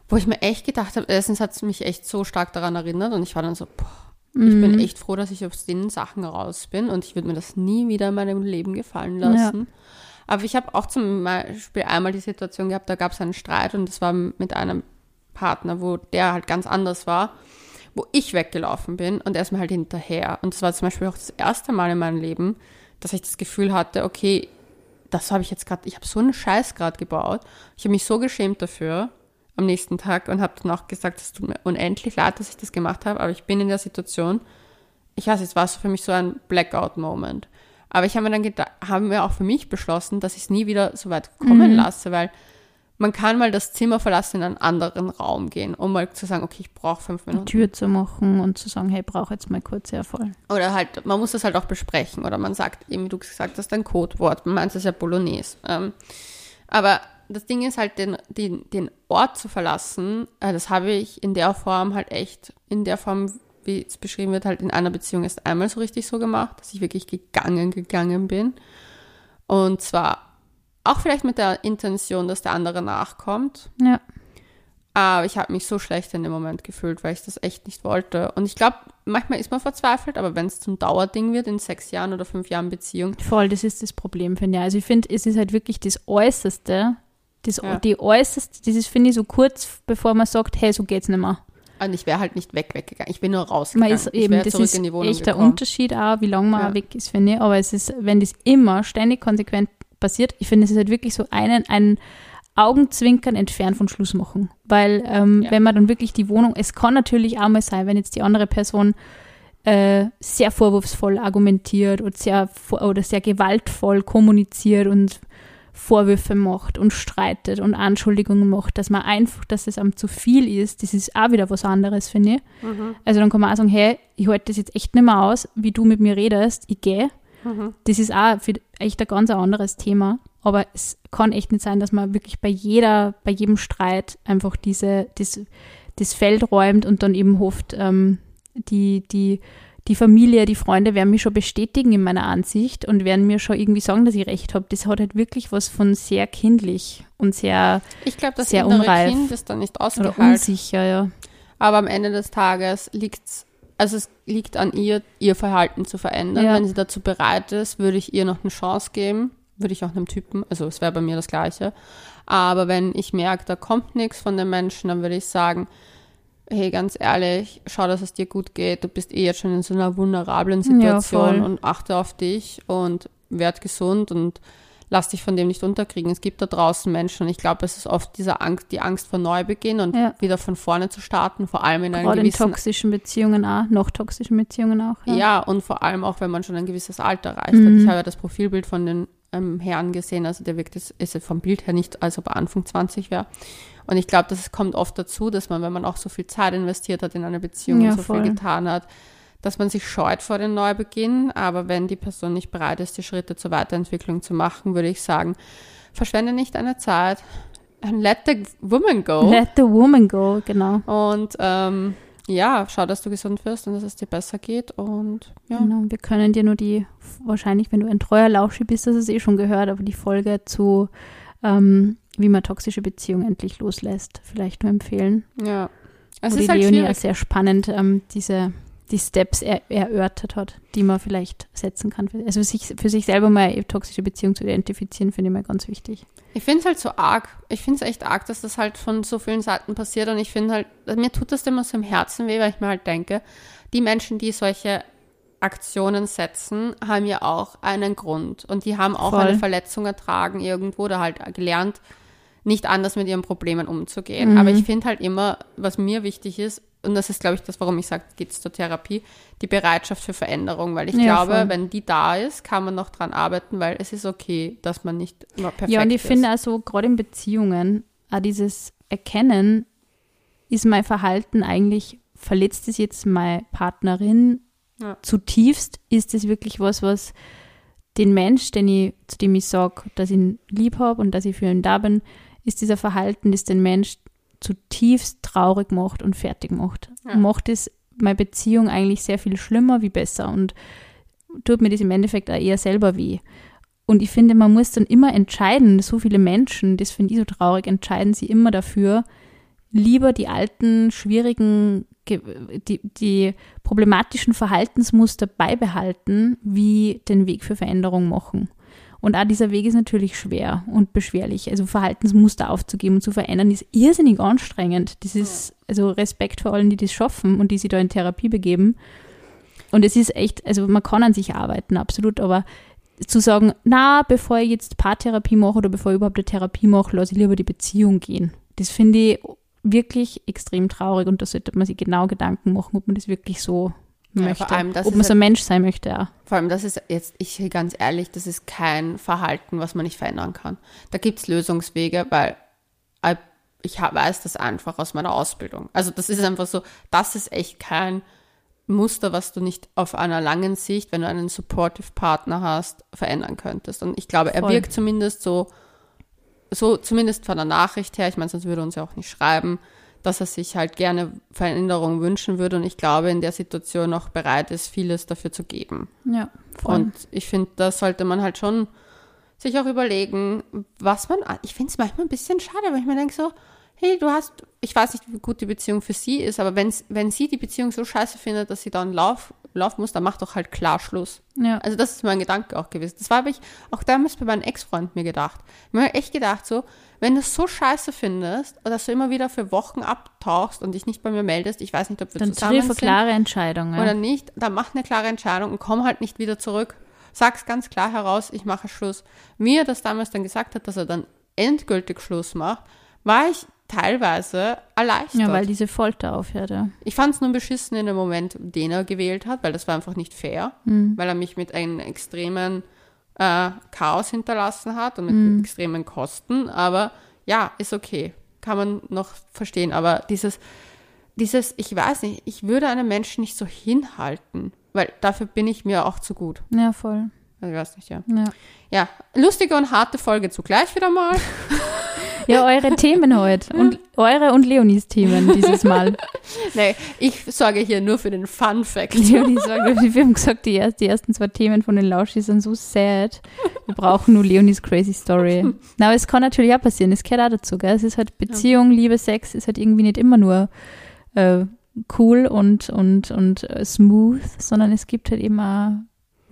wo ich mir echt gedacht habe, erstens hat es mich echt so stark daran erinnert und ich war dann so, boah, ich bin echt froh, dass ich aus den Sachen raus bin und ich würde mir das nie wieder in meinem Leben gefallen lassen. Aber ich habe auch zum Beispiel einmal die Situation gehabt, da gab es einen Streit und das war mit einem Partner, wo der halt ganz anders war, wo ich weggelaufen bin und er ist mir halt hinterher. Und das war zum Beispiel auch das erste Mal in meinem Leben, dass ich das Gefühl hatte, okay, das habe ich jetzt gerade, ich habe so einen Scheiß gerade gebaut. Ich habe mich so geschämt dafür am nächsten Tag und habe dann auch gesagt, es tut mir unendlich leid, dass ich das gemacht habe, aber ich bin in der Situation, ich weiß, es war so für mich so ein Blackout-Moment. Aber ich habe mir dann gedacht, haben wir auch für mich beschlossen, dass ich es nie wieder so weit kommen lasse, weil man kann mal das Zimmer verlassen, in einen anderen Raum gehen, um mal zu sagen, okay, ich brauche fünf
Die
Minuten.
Tür zu machen und zu sagen, hey, ich brauche jetzt mal kurz Erfolg.
Oder halt, man muss das halt auch besprechen. Oder man sagt, eben wie du gesagt hast, ein Codewort. Man meint es ja Bolognese. Ähm, aber das Ding ist halt, den, den, den Ort zu verlassen, äh, das habe ich in der Form halt echt, in der Form, wie es beschrieben wird, halt in einer Beziehung erst einmal so richtig so gemacht, dass ich wirklich gegangen, gegangen bin. Und zwar auch vielleicht mit der Intention, dass der andere nachkommt.
Ja.
Aber ich habe mich so schlecht in dem Moment gefühlt, weil ich das echt nicht wollte. Und ich glaube, manchmal ist man verzweifelt, aber wenn es zum Dauerding wird in sechs Jahren oder fünf Jahren Beziehung,
Voll, das ist das Problem, finde ich. Also ich finde, es ist halt wirklich das Äußerste, das,
Ja.
die Äußerste, ist, finde ich, so kurz, bevor man sagt, hey, so geht's nicht mehr.
und ich wäre halt nicht weg, weggegangen. Ich bin nur
Man
rausgegangen.
ist
ich
eben, das ist echt der. Unterschied auch, wie lange man
Ja.
weg ist, finde ich. Aber es ist, wenn das immer ständig konsequent passiert, ich finde, es ist halt wirklich so einen, ein Augenzwinkern entfernt von Schluss machen. Weil ähm,
Ja.
wenn man dann wirklich die Wohnung, es kann natürlich auch mal sein, wenn jetzt die andere Person äh, sehr vorwurfsvoll argumentiert oder sehr, oder sehr gewaltvoll kommuniziert und Vorwürfe macht und streitet und Anschuldigungen macht, dass man einfach, dass es einem zu viel ist, das ist auch wieder was anderes, finde ich.
Mhm.
Also dann kann man auch sagen, hey, ich halte das jetzt echt nicht mehr aus, wie du mit mir redest, ich gehe.
Mhm.
Das ist auch für echt ein ganz anderes Thema. Aber es kann echt nicht sein, dass man wirklich bei jeder, bei jedem Streit einfach diese, das, das Feld räumt und dann eben hofft, ähm, die, die, die Familie, die Freunde werden mich schon bestätigen in meiner Ansicht und werden mir schon irgendwie sagen, dass ich recht habe. Das hat halt wirklich was von sehr kindlich und sehr
Ich glaube, das
Sehr unreif.
Kind ist dann nicht
oder
ausgeheilt.
unsicher, ja.
Aber am Ende des Tages liegt's, also es liegt an ihr, ihr Verhalten zu verändern.
Ja.
Wenn sie dazu bereit ist, würde ich ihr noch eine Chance geben. Würde ich auch einem Typen, also es wäre bei mir das Gleiche. Aber wenn ich merke, da kommt nichts von den Menschen, dann würde ich sagen, hey, ganz ehrlich, schau, dass es dir gut geht. Du bist eh jetzt schon in so einer vulnerablen
Ja,
Situation
voll.
und achte auf dich und werd gesund und lass dich von dem nicht unterkriegen. Es gibt da draußen Menschen und ich glaube, es ist oft diese Angst, die Angst vor Neubeginn und
Ja.
wieder von vorne zu starten, vor allem in einem
Gerade in
gewissen
toxischen Beziehungen auch, noch toxischen Beziehungen auch.
ja. und vor allem auch, wenn man schon ein gewisses Alter erreicht
Mhm.
hat. Ich habe ja das Profilbild von den ähm, Herren gesehen, also der wirkt, ist, ist vom Bild her nicht, als ob er Anfang 20 wäre. Und ich glaube, das kommt oft dazu, dass man, wenn man auch so viel Zeit investiert hat in eine Beziehung
Ja,
und so
voll.
viel getan hat, dass man sich scheut vor den Neubeginn. Aber wenn die Person nicht bereit ist, die Schritte zur Weiterentwicklung zu machen, würde ich sagen, verschwende nicht deine Zeit. Let the woman go.
Let the woman go, genau.
Und ähm, ja, schau, dass du gesund wirst und dass es dir besser geht. Und ja.
Genau, wir können dir nur die, wahrscheinlich, wenn du ein treuer Lauschi bist, das ist eh schon gehört, aber die Folge zu, ähm, wie man toxische Beziehungen endlich loslässt, vielleicht nur empfehlen.
Ja. Es ist
die
halt
Leonie
schwierig.
sehr spannend ähm, diese die Steps er, erörtert hat, die man vielleicht setzen kann. Für, also sich, für sich selber mal eine toxische Beziehung zu identifizieren, finde ich mal ganz wichtig.
Ich finde es halt so arg. Ich finde es echt arg, dass das halt von so vielen Seiten passiert. Und ich finde halt, mir tut das immer so im Herzen weh, weil ich mir halt denke, die Menschen, die solche Aktionen setzen, haben ja auch einen Grund. Und die haben auch
Voll.
eine Verletzung ertragen irgendwo oder halt gelernt, nicht anders mit ihren Problemen umzugehen.
Mhm.
Aber ich finde halt immer, was mir wichtig ist, und das ist, glaube ich, das, warum ich sage, geht es zur Therapie, die Bereitschaft für Veränderung. Weil ich
Ja,
glaube,
voll.
wenn die da ist, kann man noch dran arbeiten, weil es ist okay, dass man nicht immer perfekt
ja, und ich
ist.
finde also gerade in Beziehungen, auch dieses Erkennen, ist mein Verhalten eigentlich, verletzt es jetzt meine Partnerin
Ja.
zutiefst? Ist es wirklich was, was den Mensch, den ich, zu dem ich sage, dass ich ihn lieb habe und dass ich für ihn da bin, ist dieser Verhalten, das den Mensch zutiefst traurig macht und fertig macht. Ja. Macht es meine Beziehung eigentlich sehr viel schlimmer wie besser und tut mir das im Endeffekt auch eher selber weh. Und ich finde, man muss dann immer entscheiden, so viele Menschen, das finde ich so traurig, entscheiden sie immer dafür, lieber die alten, schwierigen, die, die problematischen Verhaltensmuster beibehalten, wie den Weg für Veränderung machen. Und auch dieser Weg ist natürlich schwer und beschwerlich. Also Verhaltensmuster aufzugeben und zu verändern, ist irrsinnig anstrengend. Das ist also Respekt vor allen, die das schaffen und die sich da in Therapie begeben. Und es ist echt, also man kann an sich arbeiten, absolut, aber zu sagen, na, bevor ich jetzt Paartherapie mache oder bevor ich überhaupt eine Therapie mache, lasse ich lieber die Beziehung gehen. Das finde ich wirklich extrem traurig und da sollte man sich genau Gedanken machen, ob man das wirklich so ja, möchte. Allem, ob man so ein Mensch sein möchte, ja.
Vor allem, das ist jetzt, ich ganz ehrlich, das ist kein Verhalten, was man nicht verändern kann. Da gibt es Lösungswege, weil ich weiß das einfach aus meiner Ausbildung. Also das ist einfach so, das ist echt kein Muster, was du nicht auf einer langen Sicht, wenn du einen Supportive Partner hast, verändern könntest. Und ich glaube, Voll. er wirkt zumindest so, so zumindest von der Nachricht her, ich meine, sonst würde er uns ja auch nicht schreiben, dass er sich halt gerne Veränderungen wünschen würde und ich glaube, in der Situation auch bereit ist, vieles dafür zu geben.
Ja.
Voll. Und ich finde, da sollte man halt schon sich auch überlegen, was man, ich finde es manchmal ein bisschen schade, weil ich mir denke so, hey, du hast, ich weiß nicht, wie gut die Beziehung für sie ist, aber wenn's, wenn sie die Beziehung so scheiße findet, dass sie dann lauf, laufen muss, dann mach doch halt klar Schluss. Ja. Also das ist mein Gedanke auch gewesen. Das habe ich auch damals bei meinem Ex-Freund mir gedacht. Ich habe mir echt gedacht so, wenn du es so scheiße findest, dass du immer wieder für Wochen abtauchst und dich nicht bei mir meldest, ich weiß nicht, ob wir
dann zusammen sind. Dann klare Entscheidungen.
Oder nicht, dann mach eine klare Entscheidung und komm halt nicht wieder zurück. Sag's ganz klar heraus, ich mache Schluss. Wie er das damals dann gesagt hat, dass er dann endgültig Schluss macht, war ich teilweise erleichtert.
Ja, weil diese Folter aufhört, ja.
Ich fand es nur beschissen in dem Moment, den er gewählt hat, weil das war einfach nicht fair, mhm. weil er mich mit einem extremen äh, Chaos hinterlassen hat und mit mhm. extremen Kosten. Aber ja, ist okay. Kann man noch verstehen. Aber dieses, dieses, ich weiß nicht, ich würde einen Menschen nicht so hinhalten, weil dafür bin ich mir auch zu gut.
Ja, voll.
Also ich weiß nicht, ja. Ja, ja lustige und harte Folge zugleich wieder mal. (laughs)
Ja, eure Themen heute. Und (laughs) eure und Leonis Themen dieses Mal. (laughs)
nee, ich sorge hier nur für den Fun Fact.
Leonie sorgt, wir haben gesagt, die, erst, die ersten zwei Themen von den Lauschis sind so sad. Wir brauchen nur Leonis Crazy Story. (laughs) Na, aber es kann natürlich auch passieren. Es gehört auch dazu, gell? Es ist halt Beziehung. Liebe, Sex, ist halt irgendwie nicht immer nur äh, cool und, und, und uh, smooth, sondern es gibt halt immer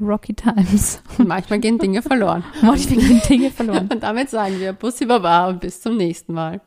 Rocky Times.
Und manchmal gehen Dinge verloren.
manchmal gehen Dinge verloren.
Und damit sagen wir Bussi Baba und bis zum nächsten Mal.